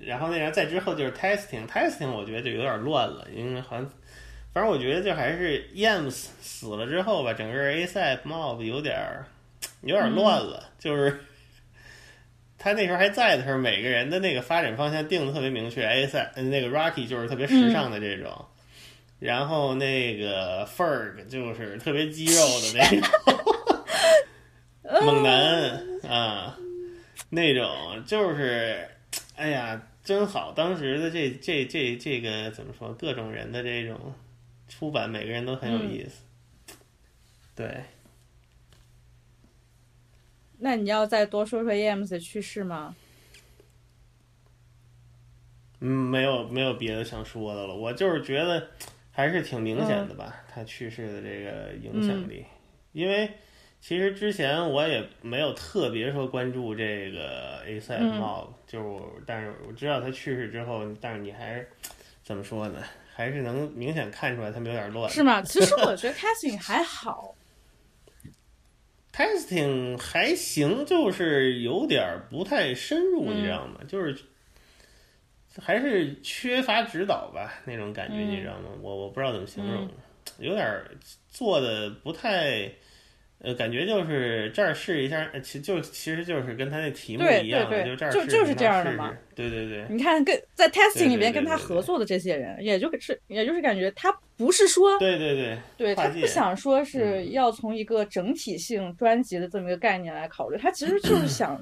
然后那张再之后就是 testing，testing 我觉得就有点乱了，因为好像，反正我觉得就还是 Yams 死了之后吧，整个 ASAP Mob 有点儿有点乱了，就是他那时候还在的时候，每个人的那个发展方向定的特别明确，ASAP 呃那个 Rocky 就是特别时尚的这种，然后那个 Ferg 就是特别肌肉的那种 猛男啊，那种就是。哎呀，真好！当时的这这这这个怎么说？各种人的这种出版，每个人都很有意思。对，那你要再多说说 Yams 的去世吗？嗯，没有没有别的想说的了。我就是觉得还是挺明显的吧，他去世的这个影响力。因为其实之前我也没有特别说关注这个 Mob，、就是我，但是我知道他去世之后，但是你还是怎么说呢？还是能明显看出来他们有点乱。是吗？其实我觉得 Casting 还好，testing 还行，就是有点儿不太深入，你知道吗？就是还是缺乏指导吧，那种感觉，嗯你知道吗？我我不知道怎么形容，有点做的不太呃，感觉就是这儿试一下，呃其就其实就是跟他那题目一样对，对对就这儿试就就是这样的嘛对对对，你看跟在 testing 里边对对对对跟他合作的这些人，也就是也就是感觉他不是说对对对，对他不想说是嗯要从一个整体性专辑的这么一个概念来考虑，他其实就是 想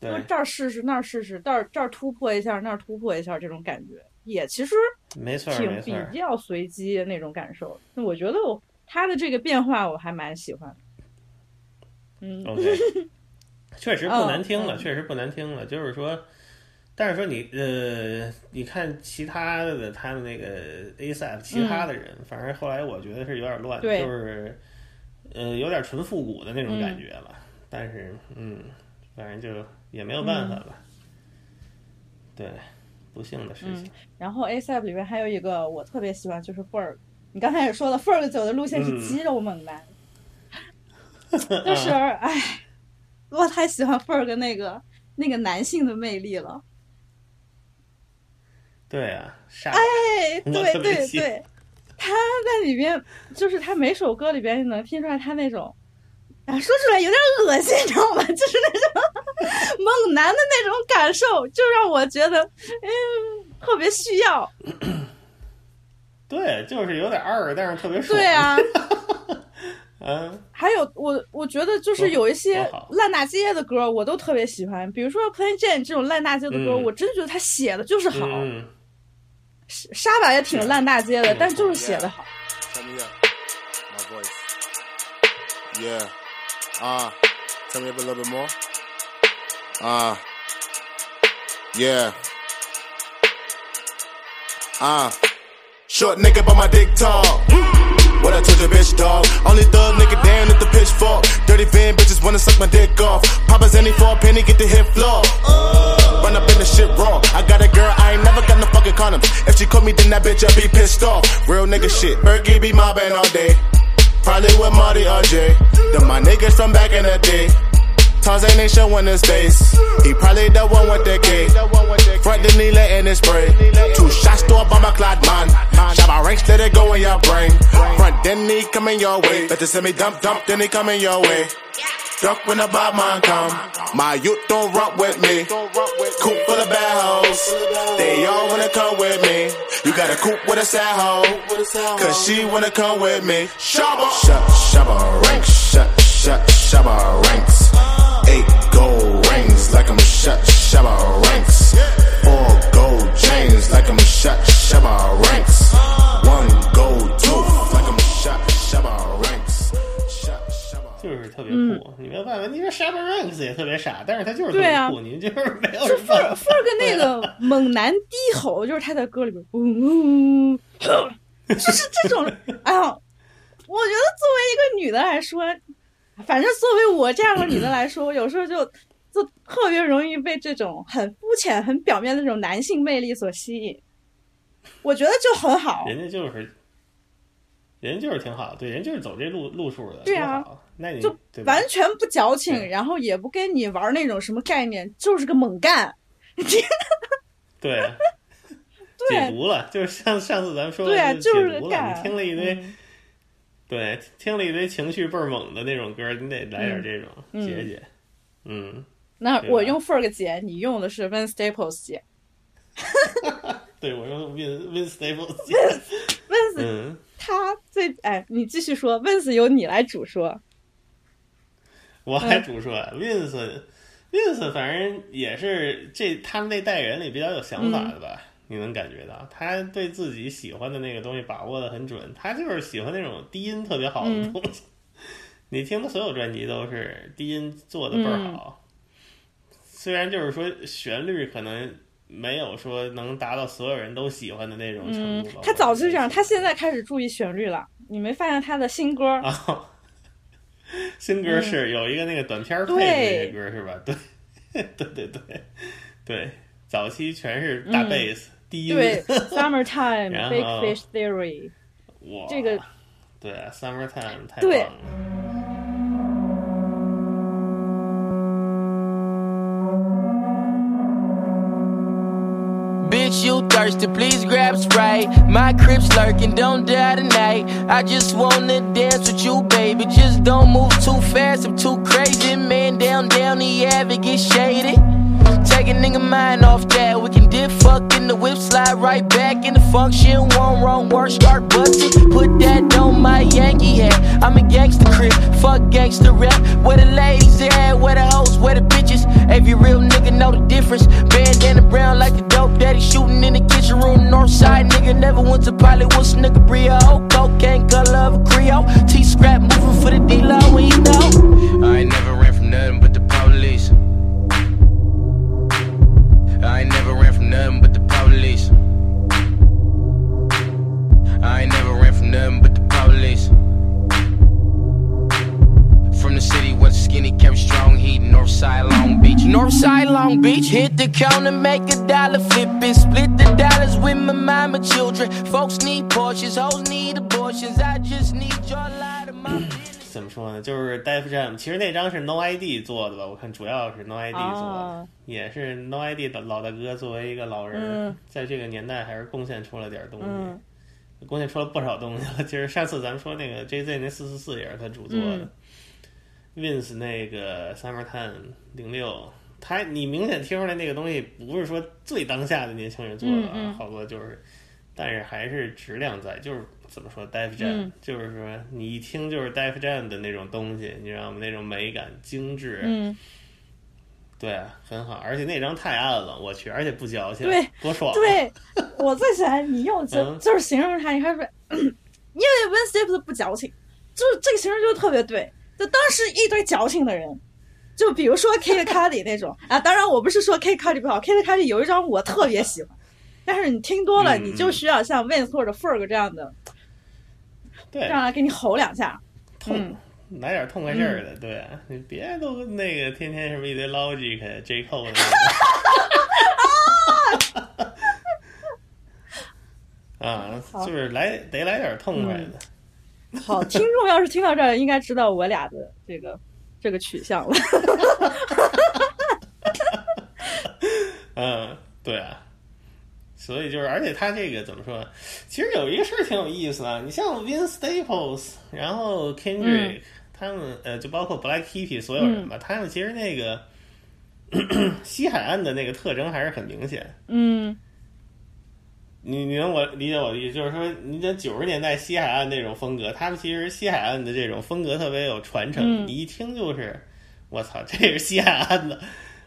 说，这儿试试那儿试试，这儿这儿突破一下那儿突破一下这种感觉，也其实没错挺比较随机的那种感受。那我觉得我他的这个变化我还蛮喜欢的。嗯，OK，确实不难听了，确实不难听了。就是说，但是说你呃，你看其他的他的那个 ASAP 其他的人，反正后来我觉得是有点乱，就是呃有点纯复古的那种嗯感觉了。但是嗯，反正就也没有办法嗯了。对，不幸的事情。然后 ASAP 里面还有一个我特别喜欢，就是 Ferg。你刚才也说了，Ferg 走的路线是嗯肌肉猛男，就是哎，我太喜欢 Ferg 那个那个男性的魅力了。对啊，傻哎，对对对，他在里边就是他每首歌里边你能听出来他那种。啊，说出来有点恶心，你知道吗？就是那种猛男的那种感受，就让我觉得，嗯，特别需要。对，就是有点二，但是特别爽。对啊，嗯，还有我我觉得就是有一些烂大街的歌，我都特别喜欢，比如说 Plain Jane 这种烂大街的歌，嗯我真觉得他写的就是好。嗯，沙巴也挺烂大街的，但就是写的好。Yeah. Ah. turn me up a little bit more. Ah. yeah. Ah. short nigga, but my dick tall. What I told your bitch, dog. Only thug nigga down at the pitchfork. Dirty van bitches wanna suck my dick off. Papa's any for a penny, get the hit floor. Run up in the shit raw. I got a girl, I ain't never got no fucking condoms. If she call me, then that bitch, I be pissed off. Real nigga shit. Berkey be mobbing all day. Probably with Marty or Jay. Them my niggas from back in the day. Tarzan ain't showing his face. He probably the one with the K. Front the knee letting it spray. Two shots to a bomber clad man. Shot my ranks, let it go in your brain. Front then he coming your way. Better send me dump dump, then he coming your way. Duck when the bad man come. My youth don't rock with me. Coop full of bad hoes. They all wanna come with me. You got a coop with a sad hoe. Cause she wanna come with me. Shabba. Shabba ranks. Shut, shut, shabba ranks. Gold rings like I'm shut, shabba ranks. Four gold chains like I'm shut, shabba ranks. One gold tooth like I'm shut, shabba ranks. 就是特别酷，你没有办法。你说 Shabba Ranks 也特别傻，但是他就是特对啊别酷，你就是没有就什么办 Ferg 法。Ferg 那个猛男低吼，就是他在歌里边，呜呜，就是这种，哎呀，我觉得作为一个女的来说，反正作为我这样的女的来说，我有时候就就特别容易被这种很肤浅、很表面的那种男性魅力所吸引。我觉得就很好，人家就是，人家就是挺好，对，人家就是走这路路数的，对啊，那你就完全不矫情，然后也不跟你玩那种什么概念，就是个猛干。对对解读了，就是上上次咱们说的对啊，就就是听了一堆，嗯对，听了一堆情绪倍儿猛的那种歌，你得来点这种嗯解解，嗯，那我用 Ferg 姐，你用的是 Van Staples 姐。对我用 Win Win Staples，Vince 嗯，他最哎，你继续说，Vince 由你来主说。我还嗯主说 Vince，反正也是这他们那代人里比较有想法的吧。嗯你能感觉到，他对自己喜欢的那个东西把握的很准，他就是喜欢那种低音特别好的嗯东西。你听的所有专辑都是低音做的倍儿嗯好，虽然就是说旋律可能没有说能达到所有人都喜欢的那种程度。，嗯他早就这样，他现在在开始注意旋律了。你没发现他的新歌？啊，新歌是有一个那个短片配的那个歌是吧？对，对对对对，早期全是大嗯贝斯、低音，对，Summertime 然后 Big Fish Theory，哇，这个对啊，Summertime 太对棒了。 Bitch, that you thirsty, please grab Sprite. My crib's lurking, don't die tonight. I just wanna dance with you, baby. Just don't move too fast, I'm too crazy. Man, down, down the ave, get shady. Take a nigga mind off that. We can dip, fuck in the whip, slide right back in the function. One wrong word, start busting. Put that on my Yankee hat. I'm a gangster crib, fuck gangster rap. Where the ladies at, where the hoes, where the bitches. Every real nigga know the difference. Bandana brown like the dope daddy shooting in the kitchen room. Northside nigga never went to Hollywood, nigga Brio. Cocaine color of a Creole. T scrap moving for the D-Lo, you know. Counter, make a dollar, flip it, split the dollars with my mama children. Folks need Porsches, hoes need abortions. I just need your light of my business. 怎么说呢？就是 Def Jam，其实那张是 No ID 做的吧？我看主要是 No ID 做的，哦也是 No ID 的老大哥作为一个老人，嗯在这个年代还是贡献出了点东西，嗯贡献出了不少东西了。其实上次咱们说那个 JZ 那四四四也是他主做的、嗯 w i n c e 那个 Summertime 零六，他你明显听出来那个东西不是说最当下的年轻人做的，啊，嗯嗯好多就是，但是还是质量在，就是怎么说 Def Jam，、嗯就是说你一听就是 Def Jam 的那种东西，你知道吗？那种美感、精致，嗯，对啊，很好，而且那张太暗了，我去，而且不矫情，对，多爽，，对，我最喜欢你用就嗯就是形容他，你看说，因为 Win Staples 不矫情，就是这个形容就特别对。就当时一堆矫情的人，就比如说 Kid Cudi 那种。啊，当然我不是说 Kid Cudi 不好，Kid Cudi 有一张我特别喜欢，但是你听多了，嗯你就需要像 Vince 或者 Ferg 这样的，对，让他给你吼两下。痛，嗯。来点痛快事儿的，对。啊，你别都那个天天什么一堆 Logic、J. Cole 的。啊，好。就是来得来点痛快的，好，听众要是听到这儿，应该知道我俩的这个这个取向了。嗯，对啊，所以就是，而且他这个怎么说？其实有一个事儿挺有意思的，你像 Vin Staples，然后 Kendrick，、他们呃，就包括 Black Hippie 所有人吧，他们其实那个 西海岸的那个特征还是很明显。嗯你你能我理解我的意思，就是说，你在九十年代西海岸那种风格，他们其实西海岸的这种风格特别有传承，嗯你一听就是，我操，这是西海岸的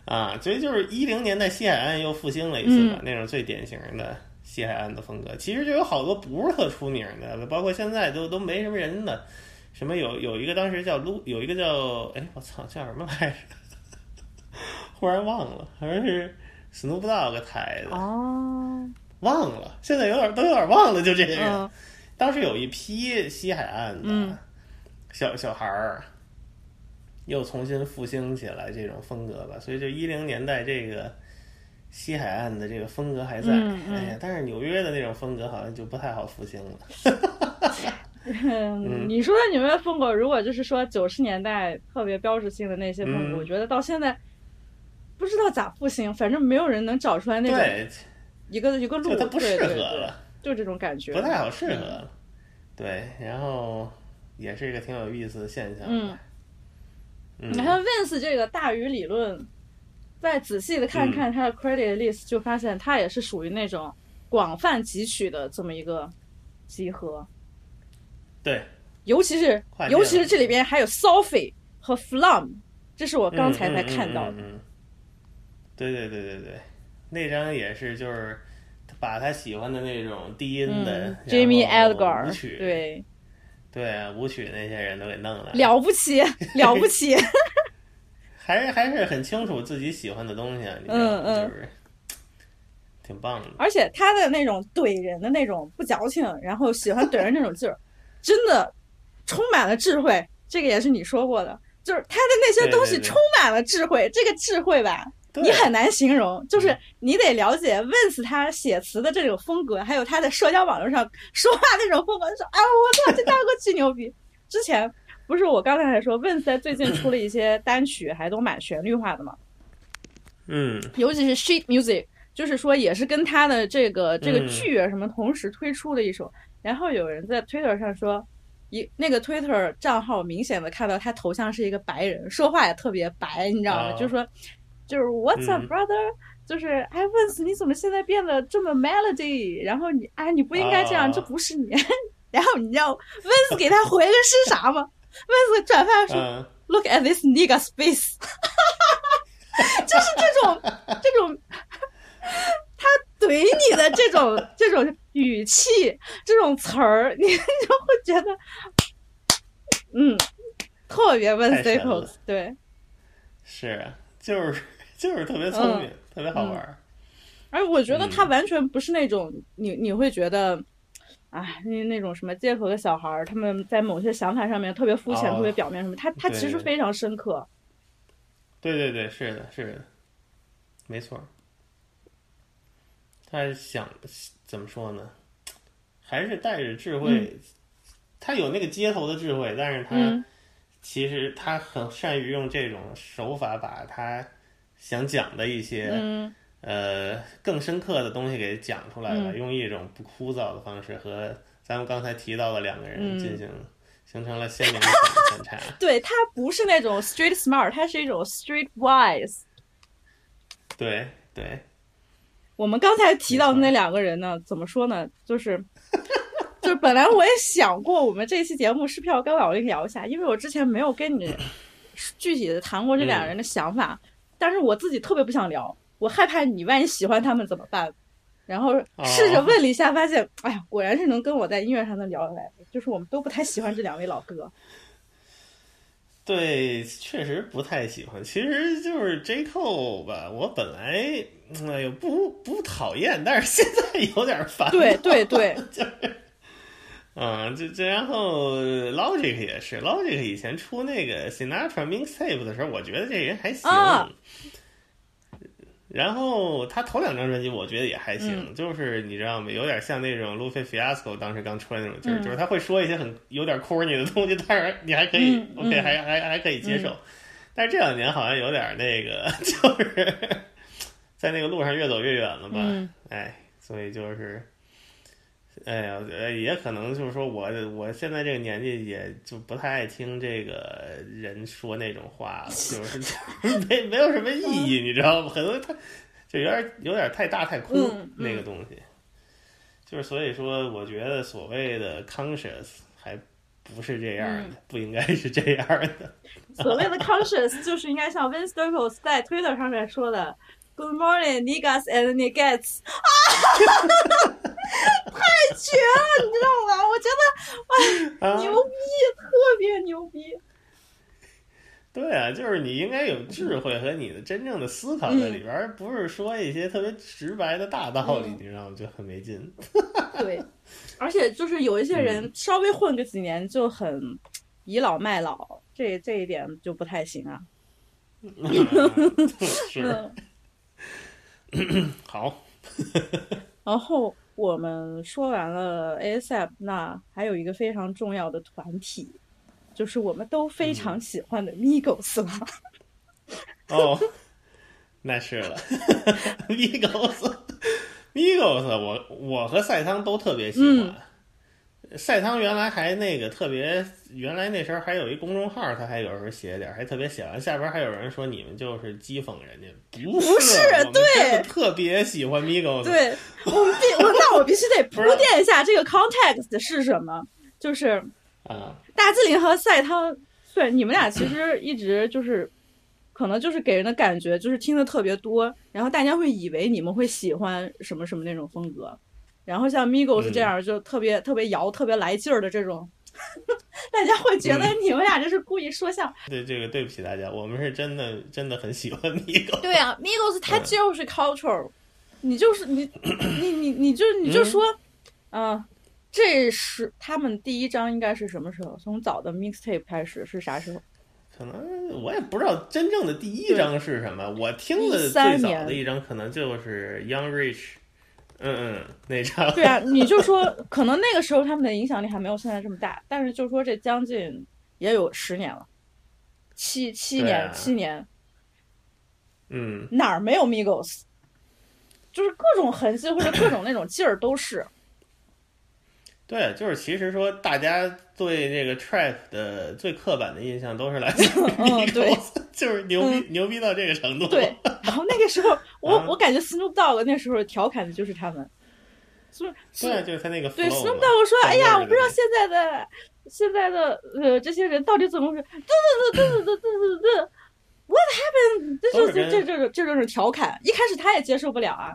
啊！所以就是一零年代西海岸又复兴了一次嘛，嗯那种最典型的西海岸的风格，其实就有好多不是特出名的，包括现在都都没什么人的，什么有有一个当时叫卢，有一个叫哎我操叫什么来着？忽然忘了，好像是 Snoop Dogg 台的。哦，忘了，现在有点都有点忘了，就这些人。嗯。当时有一批西海岸的嗯。小小孩儿，又重新复兴起来这种风格吧，所以就一零年代这个西海岸的这个风格还在，嗯嗯。哎呀，但是纽约的那种风格好像就不太好复兴了。嗯，你说的纽约风格，如果就是说九十年代特别标志性的那些风格，嗯。我觉得到现在不知道咋复兴，反正没有人能找出来那种对，一个一个路，就它不适合对对对了，就这种感觉，不太好适合了。对，然后也是一个挺有意思的现象。嗯，嗯，你看 Vince 这个大鱼理论，再仔细的看看他的 credit list，就发现他也是属于那种广泛汲取的这么一个集合，对，尤其是尤其是这里边还有 Sophie 和 Flum，这是我刚才才看到的。嗯嗯嗯嗯对对对对对，那张也是就是把他喜欢的那种低音的、嗯，Jamie 然后 Edgar，舞曲，对，对啊舞曲那些人都给弄了，了不起，了不起，还是还是很清楚自己喜欢的东西啊，你知道？嗯嗯就是挺棒的。而且他的那种怼人的那种不矫情，然后喜欢怼人那种劲儿，真的充满了智慧。这个也是你说过的，就是他的那些东西充满了智慧。这个智慧吧，对你很难形容，就是嗯你得了解 Vince 他写词的这种风格，还有他在社交网络上说话那种风格，就说啊，我操，这大哥巨牛逼。之前不是我刚才还说，Vince 在最近出了一些单曲，还都蛮旋律化的嘛。嗯，尤其是 sheet music，就是说也是跟他的这个这个嗯剧啊什么同时推出的一首。然后有人在 Twitter 上说，一那个 Twitter 账号明显的看到他头像是一个白人，说话也特别白，你知道吗？哦就说就是 What's up, 嗯 brother？、就是哎，Vince，你怎么现在变得这么 melody？然后你哎，你不应该这样，哦这不是你。然后你知道 Vince 给他回的是啥吗？Vince 转发说、嗯，Look at this nigga space，就是这种这种，他怼你的这种这种语气、这种词儿，你就会觉得，嗯，特别问太神 Staples，对。是啊，就是就是特别聪明，嗯特别好玩儿。而我觉得他嗯完全不是那种、你你会觉得，哎，那那种什么街头的小孩儿，他们在某些想法上面特别肤浅、哦特别表面什么，他他其实非常深刻。对对对，是的，是的，没错儿。他想怎么说呢？还是带着智慧，他有那个街头的智慧，但是他、嗯其实他很善于用这种手法把他想讲的一些、嗯呃更深刻的东西给讲出来了，嗯用一种不枯燥的方式和咱们刚才提到的两个人嗯进行、形成了鲜明的反差。对他不是那种 street smart，他是一种 street wise。对对，我们刚才提到的那两个人呢，怎么说呢？就是，就是本来我也想过，我们这期节目是不是要跟老林聊一下？因为我之前没有跟你具体的谈过这两个人的想法，但是我自己特别不想聊，我害怕你万一喜欢他们怎么办？然后试着问了一下，发现，哎呀，果然是能跟我在音乐上能聊得来的，就是我们都不太喜欢这两位老哥。对，确实不太喜欢。其实就是 J Cole 吧，我本来哎呦不不讨厌，但是现在有点烦。对对对，就是，嗯，这这然后 Logic 也是，Logic 以前出那个 Sinatra Mixtape 的时候，我觉得这人还行。啊然后他头两张专辑我觉得也还行，嗯就是你知道吗？有点像那种 Lupe Fiasco 当时刚出来那种劲儿，嗯就是他会说一些很有点 corny 的东西，但是你还可以、嗯 OK，嗯还还还可以接受。但是这两年好像有点那个，就是在那个路上越走越远了吧？嗯哎，所以就是，哎呀，呃，也可能就是说我我现在这个年纪也就不太爱听这个人说那种话了，就是 没没有什么意义，你知道吗？很多他就有点有点太大太空、那个东西，就是所以说，我觉得所谓的 conscious 还不是这样的，嗯不应该是这样的。所谓的 conscious 就是应该像 Vince Staples 在 Twitter 上面说的 “Good morning, niggas and niggas”，太绝了，你知道吗？我觉得啊哇，牛逼，特别牛逼。对啊，就是你应该有智慧和你的真正的思考在里边，而不是说一些特别直白的大道理，嗯你知道吗？就很没劲。对，而且就是有一些人稍微混个几年就很倚老卖老，这这一点就不太行啊。是嗯，好，然后我们说完了 ASAP，那还有一个非常重要的团体，就是我们都非常喜欢的 Migos 了。哦，那是了，Migos，Migos，我我和赛汤都特别喜欢。嗯赛汤原来还那个特别，原来那时候还有一公众号，他还有时候写点，还特别写完下边还有人说你们就是讥讽人家，不是，不是对。特别喜欢 Migos，对我们必我那我必须得铺垫一下这个 context 是什么，就是啊，大吉林和赛汤，对你们俩其实一直就是，可能就是给人的感觉就是听的特别多，然后大家会以为你们会喜欢什么什么那种风格，然后像 Migos 这样就特别、特别摇、特别来劲儿的这种，大家会觉得你们俩这是故意说笑。对这个对不起大家，我们是真的真的很喜欢 Migos，对啊，Migos 它就是 culture，、你就是你你你你就你就说，嗯、这是他们第一张应该是什么时候？从早的 mixtape 开始是啥时候？可能我也不知道真正的第一张是什么，我听的13最早年的一张可能就是 Young Rich，嗯嗯，那张。对啊，你就说可能那个时候他们的影响力还没有现在这么大，但是就说这将近也有十年了，七七年、啊七年嗯，哪儿没有 Migos？就是各种痕迹或者各种那种劲儿都是。对，就是其实说，大家对这个 trap 的最刻板的印象都是来自于嗯对 就是牛逼、牛逼到这个程度。对，然后那个时候，我、啊我感觉 Snoop Dogg 那时候调侃的就是他们，是对，就是他那个对，Snoop 嘛 Dogg 说：“哎呀，我不知道现在的现在的呃这些人到底怎么回事？对对对对对对对对，What happened？这就是这种这种调侃，一开始他也接受不了啊。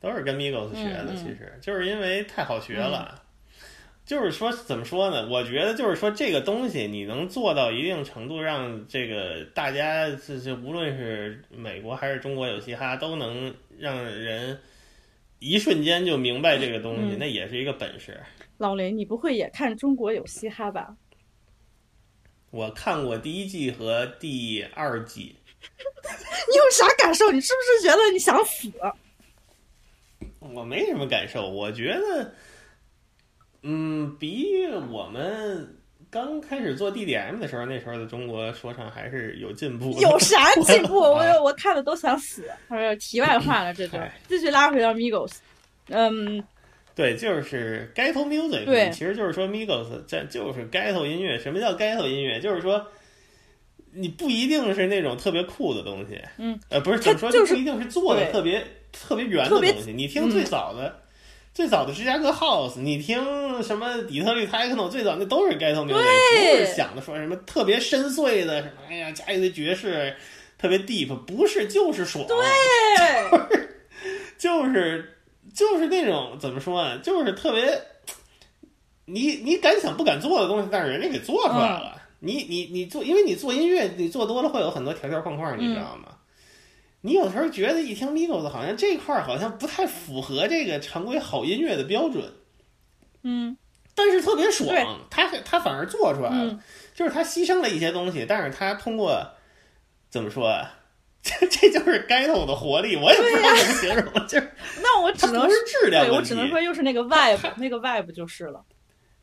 都是跟 Migos 学的，其实就是因为太好学了。就是说，怎么说呢？我觉得就是说，这个东西你能做到一定程度，让这个大家，这这无论是美国还是中国有嘻哈，都能让人一瞬间就明白这个东西，嗯那也是一个本事。老雷，你不会也看中国有嘻哈吧？我看过第一季和第二季，你有啥感受？你是不是觉得你想死？我没什么感受。我觉得，嗯，比我们刚开始做 DDM 的时候，那时候的中国说唱还是有进步。有啥进步？我啊我看的都想死。他说题外话了，这就继续拉回到 Migos。嗯，对，就是 ghetto music，对其实就是说 Migos 这就是 ghetto 音乐。什么叫 ghetto 音乐？就是说。你不一定是那种特别酷的东西，嗯，呃，不是它怎么说，就是不一定是做的特别特别圆的东西。你听最早的、最早的芝加哥 House，你听什么底特律 Techno，最早那都是 ghetto music，不是想的说什么特别深邃的什么，哎呀，加一堆爵士，特别 deep，不是，就是爽，对，就是就是那种怎么说啊，就是特别，你你敢想不敢做的东西，但是人家给做出来了。你你你做，因为你做音乐，你做多了会有很多条条框框，你知道吗？你有时候觉得一听 Migos 好像这块儿好像不太符合这个常规好音乐的标准，嗯但是特别爽，他他反而做出来了，嗯就是他牺牲了一些东西，但是他通过怎么说啊？这这就是街头的活力，我也不知道怎么形容，就是 那我只能是质量问题我只能说又是那个 vibe，那个 vibe 就是了。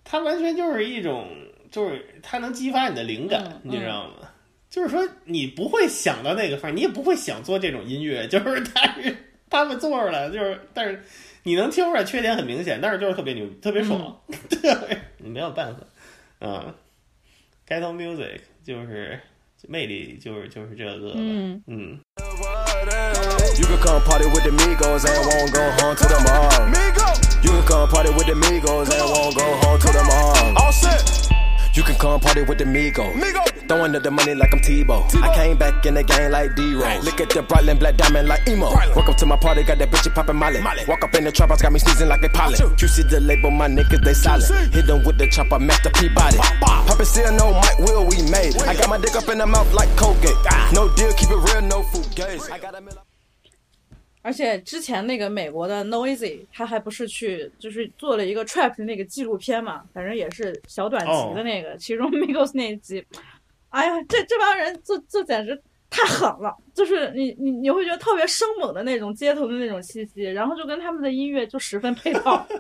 它完全就是一种，就是它能激发你的灵感，嗯你知道吗？就是说你不会想到那个范儿，你也不会想做这种音乐，就是但是他们做出来，就是但是你能听出来缺点很明显，但是就是特别牛，特别爽，对，你没有办法，嗯，ghetto music 就是魅力，就是就是这个吧，嗯嗯 You can come party with the Migos and won't go home to the mall. You can come party with the Migos and won't go home to the mall. All set. You can come party with the Migos. Throwing up the money like I'm Tebow. I came back in the game like D-Ro. Look at the Brooklyn black diamond like emo. Welcome to my party, got that bitch poppin' Molly. Walk up in the trap house, got me sneezing like they pollen. You see the label, my niggas they silent. Hit them with the chopper, Master Peabody. Papa still no Mike Will we made. I got my dick up in the mouth like Colgate. No deal, keep it real, no food gaze. I got a 而且之前那个美国的 Noisy，他还不是去就是做了一个 trap 的那个纪录片嘛，反正也是小短集的那个，其中 Migos 那一集，哎呀，这这帮人就就简直太狠了，就是你你你会觉得特别生猛的那种街头的那种气息，然后就跟他们的音乐就十分配套，就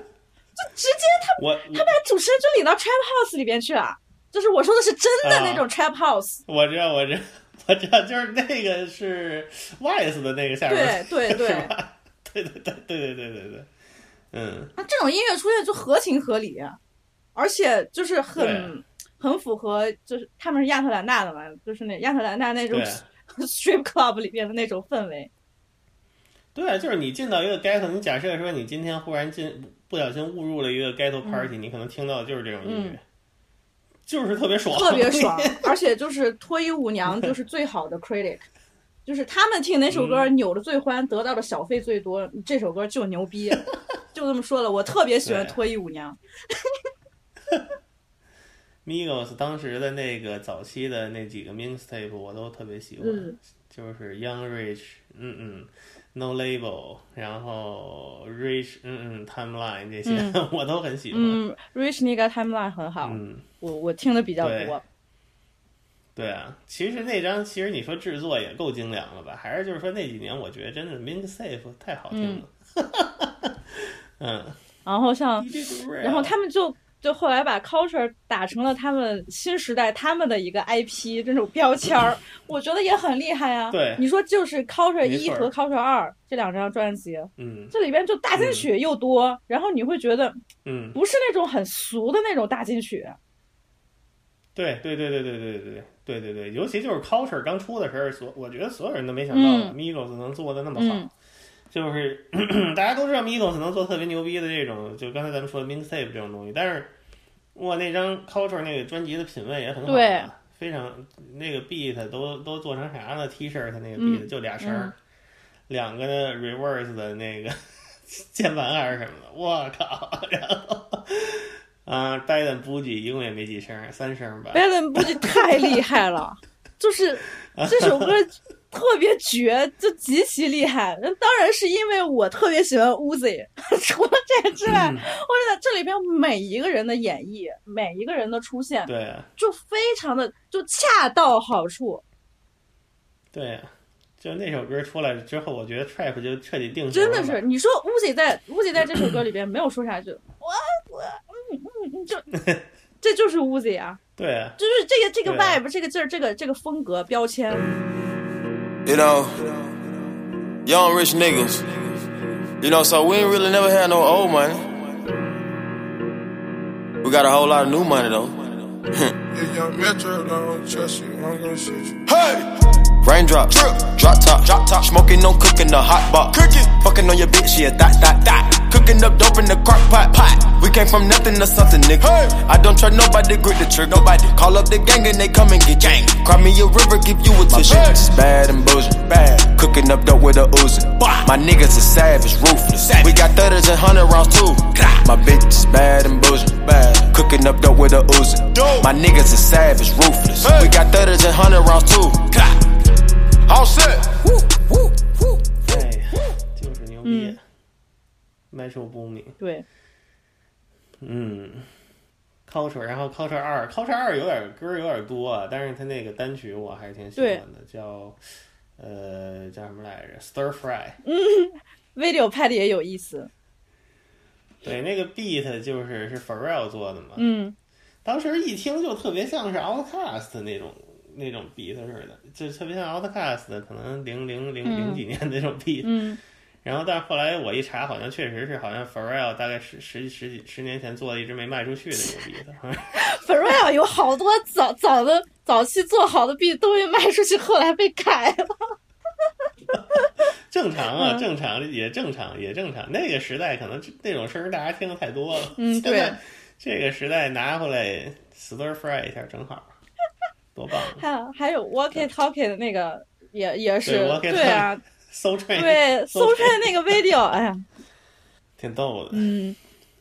直接他我他把主持人就领到 trap house 里边去了，就是我说的是真的那种 trap house，、我知道，我知道，我知道，就是那个是 Wise 的那个下边，对对对？对 对对对对对对对，嗯，那这种音乐出现就合情合理，而且就是很很符合，就是他们是亚特兰大的嘛，就是那亚特兰大那种 strip club 里边的那种氛围。对，啊就是你进到一个 ghetto，你假设说你今天忽然进不小心误入了一个 ghetto party，、你可能听到的就是这种音乐，嗯就是特别爽，特别爽，而且就是脱衣舞娘就是最好的 critic，就是他们听哪首歌扭的最欢，得到的小费最多，这首歌就牛逼，就这么说了。我特别喜欢脱衣舞娘，Migos 当时的那个早期的那几个 mixtape 我都特别喜欢，嗯。就是 Young Rich，嗯嗯，No Label，然后 Rich，嗯嗯，Timeline 这些、我都很喜欢。嗯，Rich Nigga Timeline 很好，嗯我我听的比较多。对啊，其实那张其实你说制作也够精良了吧？还是就是说那几年我觉得真的 mixtape 太好听了。嗯，然后像然后他们就就后来把 culture 打成了他们新时代他们的一个 IP 这种标签儿，我觉得也很厉害啊。对你说就是 culture 一和 culture 二这两张专辑，嗯这里边就大金曲又多，然后你会觉得嗯，不是那种很俗的那种大金曲。对对对对对对对对对对对，尤其就是 Culture 刚出的时候，所我觉得所有人都没想到嗯 Migos 能做的那么好。嗯就是 大家都知道 Migos 能做特别牛逼的这种，就刚才咱们说的 mixtape 这种东西，但是哇，那张 Culture 那个专辑的品味也很好、非常那个 beat 都都做成啥了？T 恤它那个嗯 beat、就俩声儿，嗯两个的 reverse 的那个 键盘还是什么的，我靠！然后啊 b a d and Bougie 一共也没几声，三声吧。b a l a n 估计太厉害了，就是 这首歌特别绝，就极其厉害。那当然是因为我特别喜欢 Uzi。除了这个之外，嗯我觉得这里边每一个人的演绎，每一个人的出现，对啊，就非常的就恰到好处。对啊，就那首歌出来之后，我觉得 trap 就彻底定型真的是，你说 Uzi 在 Uzi 在这首歌里边没有说啥，就我我嗯嗯，就 这就是 Uzi 啊，对啊，就是这个这个 vibe，这个劲儿，这个这个风格标签。You know, young rich niggas. You know, so we ain't really never had no old money. We got a whole lot of new money though. If young Metro don't trust you, I'm gonna shoot you. Hey! Raindrop, drip, drop top, drop top, smoking, no cooking, the hot pot, cooking, fucking on your bitch, yeah, that, that, that, cooking up dope in the crock pot, pot. We came from nothing to something, nigga. Hey. I don't trust nobody, grip the trick, nobody. Call up the gang and they come and get gang. Cry me a river, give you a tissue. My It's bad and bullshit, bad. Cooking up dope with a Uzi. My niggas are savage, ruthless. We got thudders and hundred rounds too. My bitch is bad and bullshit, bad. Cooking up dope with a Uzi. My niggas are savage, ruthless. We got thudders and hundred rounds too. All 好帅。哎，就是牛逼。Micro Bony。对。嗯，culture，然后 culture 二，culture 二有点歌有点多啊，但是他那个单曲我还是挺喜欢的，叫呃叫什么来着？Stir Fry。video 拍的也有意思。对，那个 beat 就是是 Farel 做的嘛。当时一听就特别像是 outcast 那种那种 beat 似的。就特别像 Outcast 的可能零零零零嗯几年那种 beat，、嗯，然后但是后来我一查，好像确实是好像 Pharrell 大概十十十几十年前做的一直没卖出去的一个 beat，Pharrell 有好多早早的早期做好的 B 都被卖出去，后来被改了。正常啊，嗯。正常也正常也正常。那个时代可能那种声儿大家听的太多了，嗯对。这个时代拿回来 stir fry 一下正好，多棒！还有还有，Walking Talking 的那个也也是对啊，对，So Train 那个 video，哎呀，挺逗的。嗯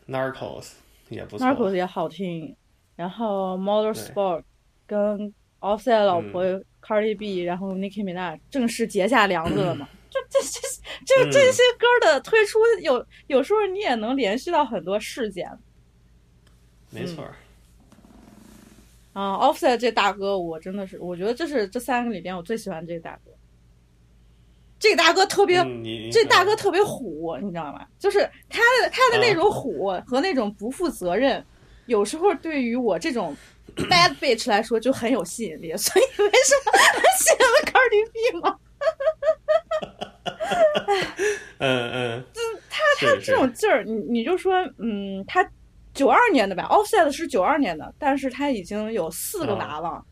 ，Narcos 也不错，Narcos 也好听。然后 Model Sport 跟奥斯的老婆 Cardi B，然后 Nicki Minaj 正式结下梁子了嘛？就这这这这些歌的推出，有有时候你也能联系到很多事件。没错。啊、o f f s e t 这大哥，我真的是，我觉得这是这三个里边我最喜欢这个大哥。这个大哥特别，嗯这大哥特别虎，你知道吗？就是他的他的那种虎和那种不负责任，有时候对于我这种 bad bitch 来说就很有吸引力。所以为什么喜欢 Cardi B 嘛？嗯嗯，他他这种劲儿，你你就说，嗯，他九二年的吧，Offset 是九二年的，但是他已经有四个娃了。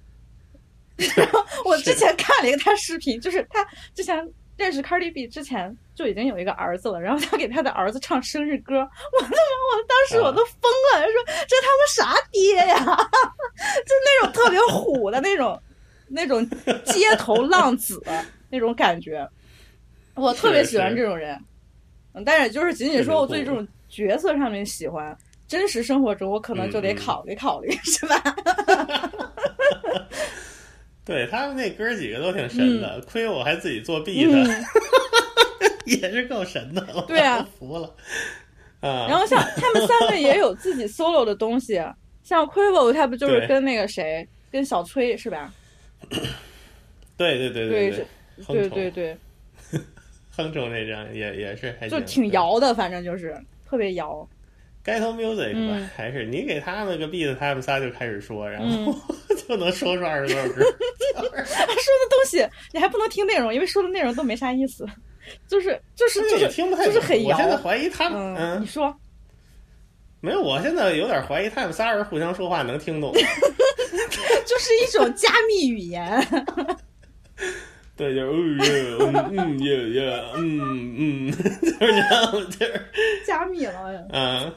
然后 我之前看了一个他视频，就是他之前认识 Cardi B 之前就已经有一个儿子了，然后他给他的儿子唱生日歌，我他妈我当时我都疯了，说这他妈啥爹呀？就那种特别虎的那种那种街头浪子那种感觉，我特别喜欢这种人。嗯，但是就是仅仅说我对这种角色上面喜欢，真实生活中我可能就得考虑考虑，是吧？对他们那哥几个都挺神的，亏我还自己作弊的，嗯 也是够神的，了对啊服了。啊，然后像他们三个也有自己 solo 的东西，像 Quavo 他不就是跟那个谁，跟小崔是吧？对对对对对，对对对，哼虫那张也也是还就挺摇的，反正就是特别摇。Ghetto Music 吧，嗯。还是你给他们个 beat，他们仨就开始说，然后、嗯。就能说出二十多首歌。说的东西你还不能听内容，因为说的内容都没啥意思，就是就是这就是听不太懂就是很摇。我现在怀疑他们，嗯，嗯。你，说。没有，我现在有点怀疑他们仨人互相说话能听懂。就是一种加密语言。对，就是嗯嗯嗯耶耶嗯嗯，就是这样，就是。加密了，嗯，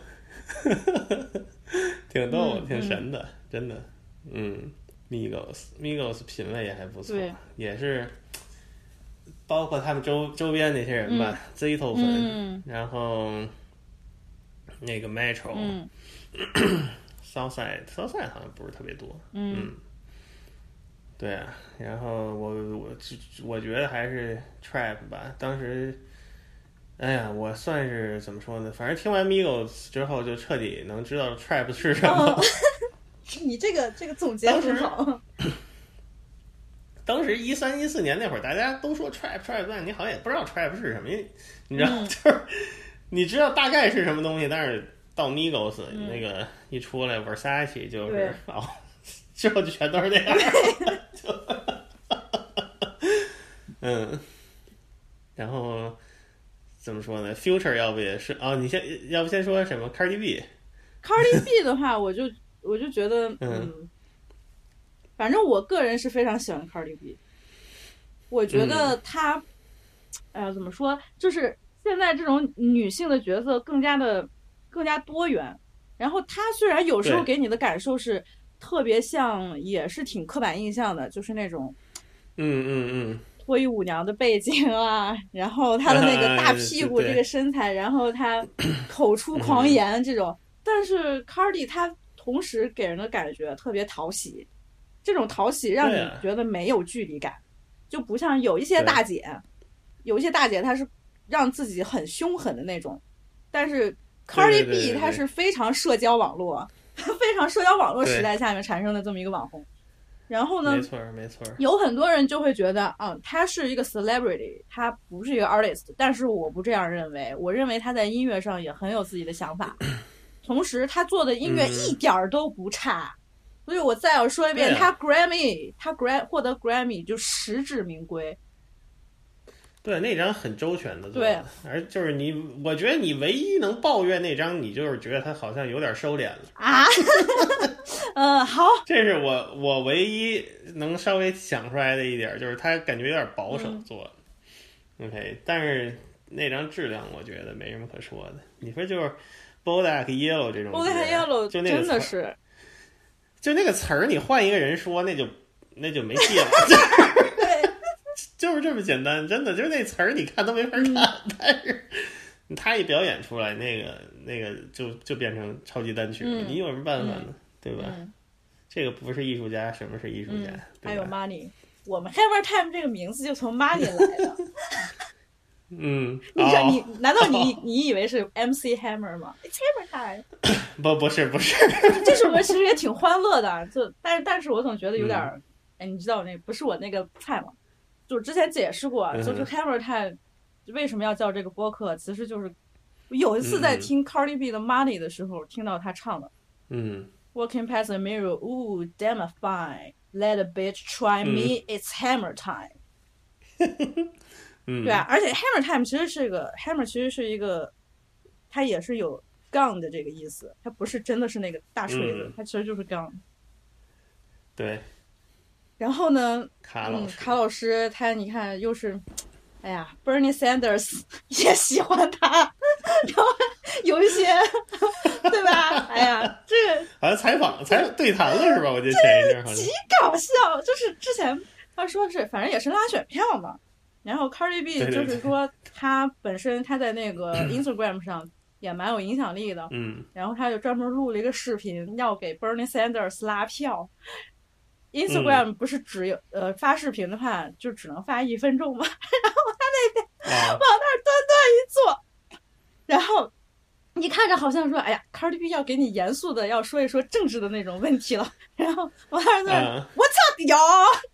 挺逗，嗯挺神的，真的，嗯，Migos Migos 品味也还不错，也是包括他们周周边那些人吧，Zito 粉，嗯然后那个 Metro、嗯 Southside Southside 好像不是特别多，嗯对啊，然后我我我觉得还是 trap 吧。当时，哎呀，我算是怎么说呢？反正听完 Migos 之后，就彻底能知道 trap 是什么。哦你这个这个总结很好。当时一三一四年那会儿，大家都说 trap trap，但你好像也不知道 trap 是什么，你知道，嗯就是你知道大概是什么东西，但是到 Migos、嗯那个一出来，Versace 就是哦，之后就全都是那样。就 嗯，然后怎么说呢？Future 要不也是哦？你先要不先说什么 Cardi B？Cardi B 的话，我就我就觉得，嗯嗯，反正我个人是非常喜欢 Cardi B。我觉嗯得她，哎呀，怎么说？就是现在这种女性的角色更加的更加多元。然后她虽然有时候给你的感受是特别像，也是挺刻板印象的，就是那种嗯嗯嗯，脱衣舞娘的背景啊，然后她的那个大哎屁股这个身材，然后她口出狂言这种。但是 Cardi 她同时给人的感觉特别讨喜，这种讨喜让你觉得没有距离感，就不像有一些大姐，有一些大姐她是让自己很凶狠的那种，但是 Cardi B 她是非常社交网络，非常社交网络时代下面产生的这么一个网红。然后呢，没错没错。有很多人就会觉得，啊，他是一个 celebrity，他不是一个 artist，但是我不这样认为，我认为他在音乐上也很有自己的想法，同时他做的音乐嗯。一点儿都不差，所以我再要说一遍，啊。他 Grammy，他 Gram 获得 Grammy 就实至名归，对，那张很周全的做对，而就是你，我觉得你唯一能抱怨那张，你就是觉得他好像有点收敛了，啊，嗯，好，这是我我唯一能稍微想出来的一点，就是他感觉有点保守嗯做的。OK，但是那张质量我觉得没什么可说的。你说就是 Bodak Yellow 这种歌 o l d Yellow 就那个真的是，就那个词儿，你换一个人说，那就那就没戏了。对，就是这么简单，真的就是那词儿，你看都没法看，但是他一表演出来，那个那个就就变成超级单曲了，嗯你有什么办法呢？对吧？嗯这个不是艺术家，什么是艺术家？嗯，还有？Money，我们 Hammer Time 这个名字就从 Money 来的。嗯，你这哦你难道你你以为是 MC Hammer 吗？It's Hammer Time。不不是不是，这首歌其实也挺欢乐的，就但是但是我总觉得有点嗯儿，哎，你知道那不是我那个菜吗？就是之前解释过，嗯就是 Hammer Time 为什么要叫这个播客，其实就是有一次在听 Cardi B 的 Money 的时候，听到他唱的嗯 Walking past the mirror, ooh, damn I fine. Let a bitch try me, it's Hammer Time。嗯，对啊，而且 Hammer Time 其实是个 Hammer，其实是一个，它也是有 gun 的这个意思，它不是真的是那个大锤子，嗯它其实就是 gun。对，然后呢，嗯，卡老师，卡老师他你看又是，哎呀，Bernie Sanders 也喜欢他，然后有一些，对吧？哎呀，这个好像采访采对谈了是吧？我记得前一阵好像极搞笑，就是之前他说是反正也是拉选票嘛，然后 Cardi B 就是说他本身他在那个 Instagram 上也蛮有影响力的，嗯然后他就专门录了一个视频，要给 Bernie Sanders 拉票。Instagram 不是只有、呃发视频的话，就只能发一分钟嘛，啊。往那儿端端一坐，然后你看着好像说，哎呀，Cardi B 要给你严肃的要说一说政治的那种问题了，然后往那儿在那我操屌，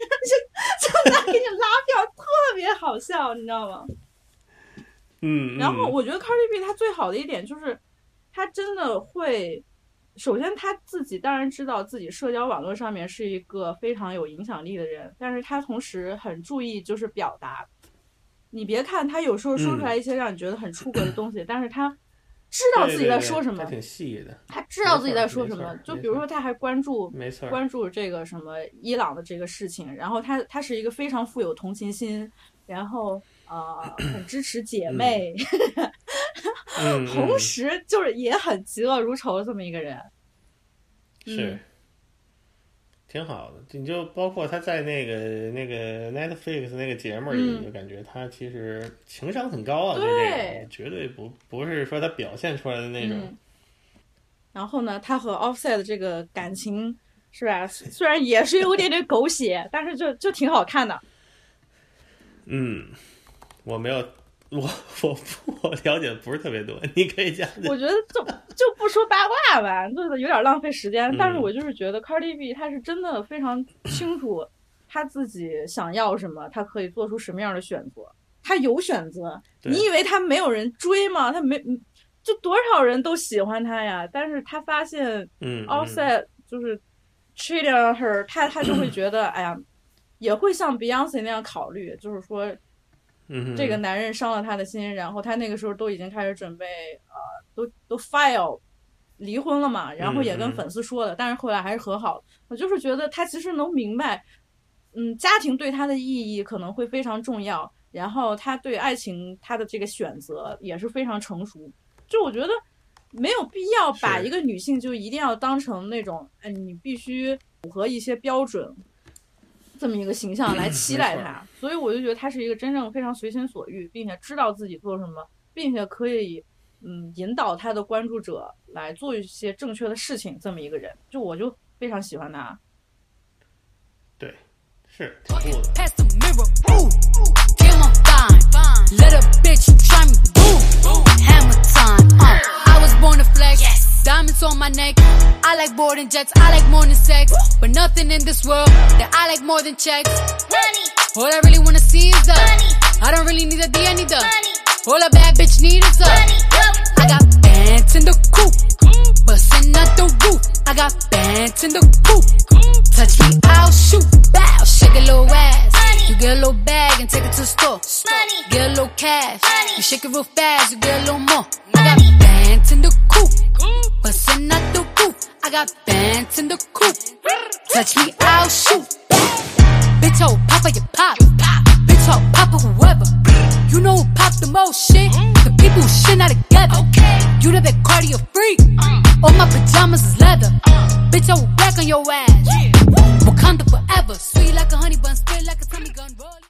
就就在给你拉票，特别好笑，你知道吗？嗯，然后嗯。我觉得 Cardi B 他最好的一点就是，他真的会，首先他自己当然知道自己社交网络上面是一个非常有影响力的人，但是他同时很注意就是表达。你别看他有时候说出来一些让你觉得很出格的东西，但是他知道自己在说什么，挺细的。他知道自己在说什么，就比如说他还关注，没错，关注这个什么伊朗的这个事情，然后他他是一个非常富有同情心，然后呃很支持 姐妹，同时就是也很嫉恶如仇的这么一个人，是。挺好的，你就包括他在那个那个 Netflix 那个节目里，就感觉他其实情商很高啊，对这个绝对不不是说他表现出来的那种。然后呢，他和 Offset 这个感情是吧？虽然也是有点点狗血，但是就就挺好看的。嗯，我没有。我 我我了解的不是特别多，你可以讲。我觉得就就不说八卦吧，就是有点浪费时间。但是我就是觉得 Cardi B 他是真的非常清楚他自己想要什么，他可以做出什么样的选择。他有选择，你以为他没有人追吗？他没，就多少人都喜欢他呀。但是他发现，嗯，Offset 就是 cheating on her，他他就会觉得，哎呀，也会像 Beyonce 那样考虑，就是说。这个男人伤了他的心，然后他那个时候都已经开始准备，呃，都都 file 离婚了嘛，然后也跟粉丝说了，但是后来还是和好了。我就是觉得他其实能明白，嗯，家庭对他的意义可能会非常重要，然后他对爱情他的这个选择也是非常成熟。就我觉得没有必要把一个女性就一定要当成那种，哎，你必须符合一些标准。这么一个形象 来期待他，所以我就觉得他是一个真正非常随心所欲，并且知道自己做什么，并且可以嗯引导他的关注者来做一些正确的事情这么一个人，就我就非常喜欢他。对，是。Diamonds on my neck. I like boarding jets. I like more than sex. But nothing in this world that I like more than checks. Money. All I really wanna see is the money. I don't really need a D, I need the money. All a bad bitch need is the money. I got pants in the coop. Bustin' out the roof. I got bands in the coop. Touch me, I'll shoot. Bow, shake a little ass. You get a little bag and take it to the store. Get a little cash. You shake it real fast, you get a little more. I got bands in the coop. Bustin' out the roof. I got bands in the coop. Touch me, I'll shoot. Bitch, oh, Papa, you pop. Bitch, oh, Papa, whoever. You know who popped the most shit? The people who shit not together. Okay. You the big cardio freak. Uh. All my pajamas is leather. Uh. Bitch, I will back on your ass. Yeah. Wakanda forever. Sweet like a honey bun, spit like a tummy gun. Roll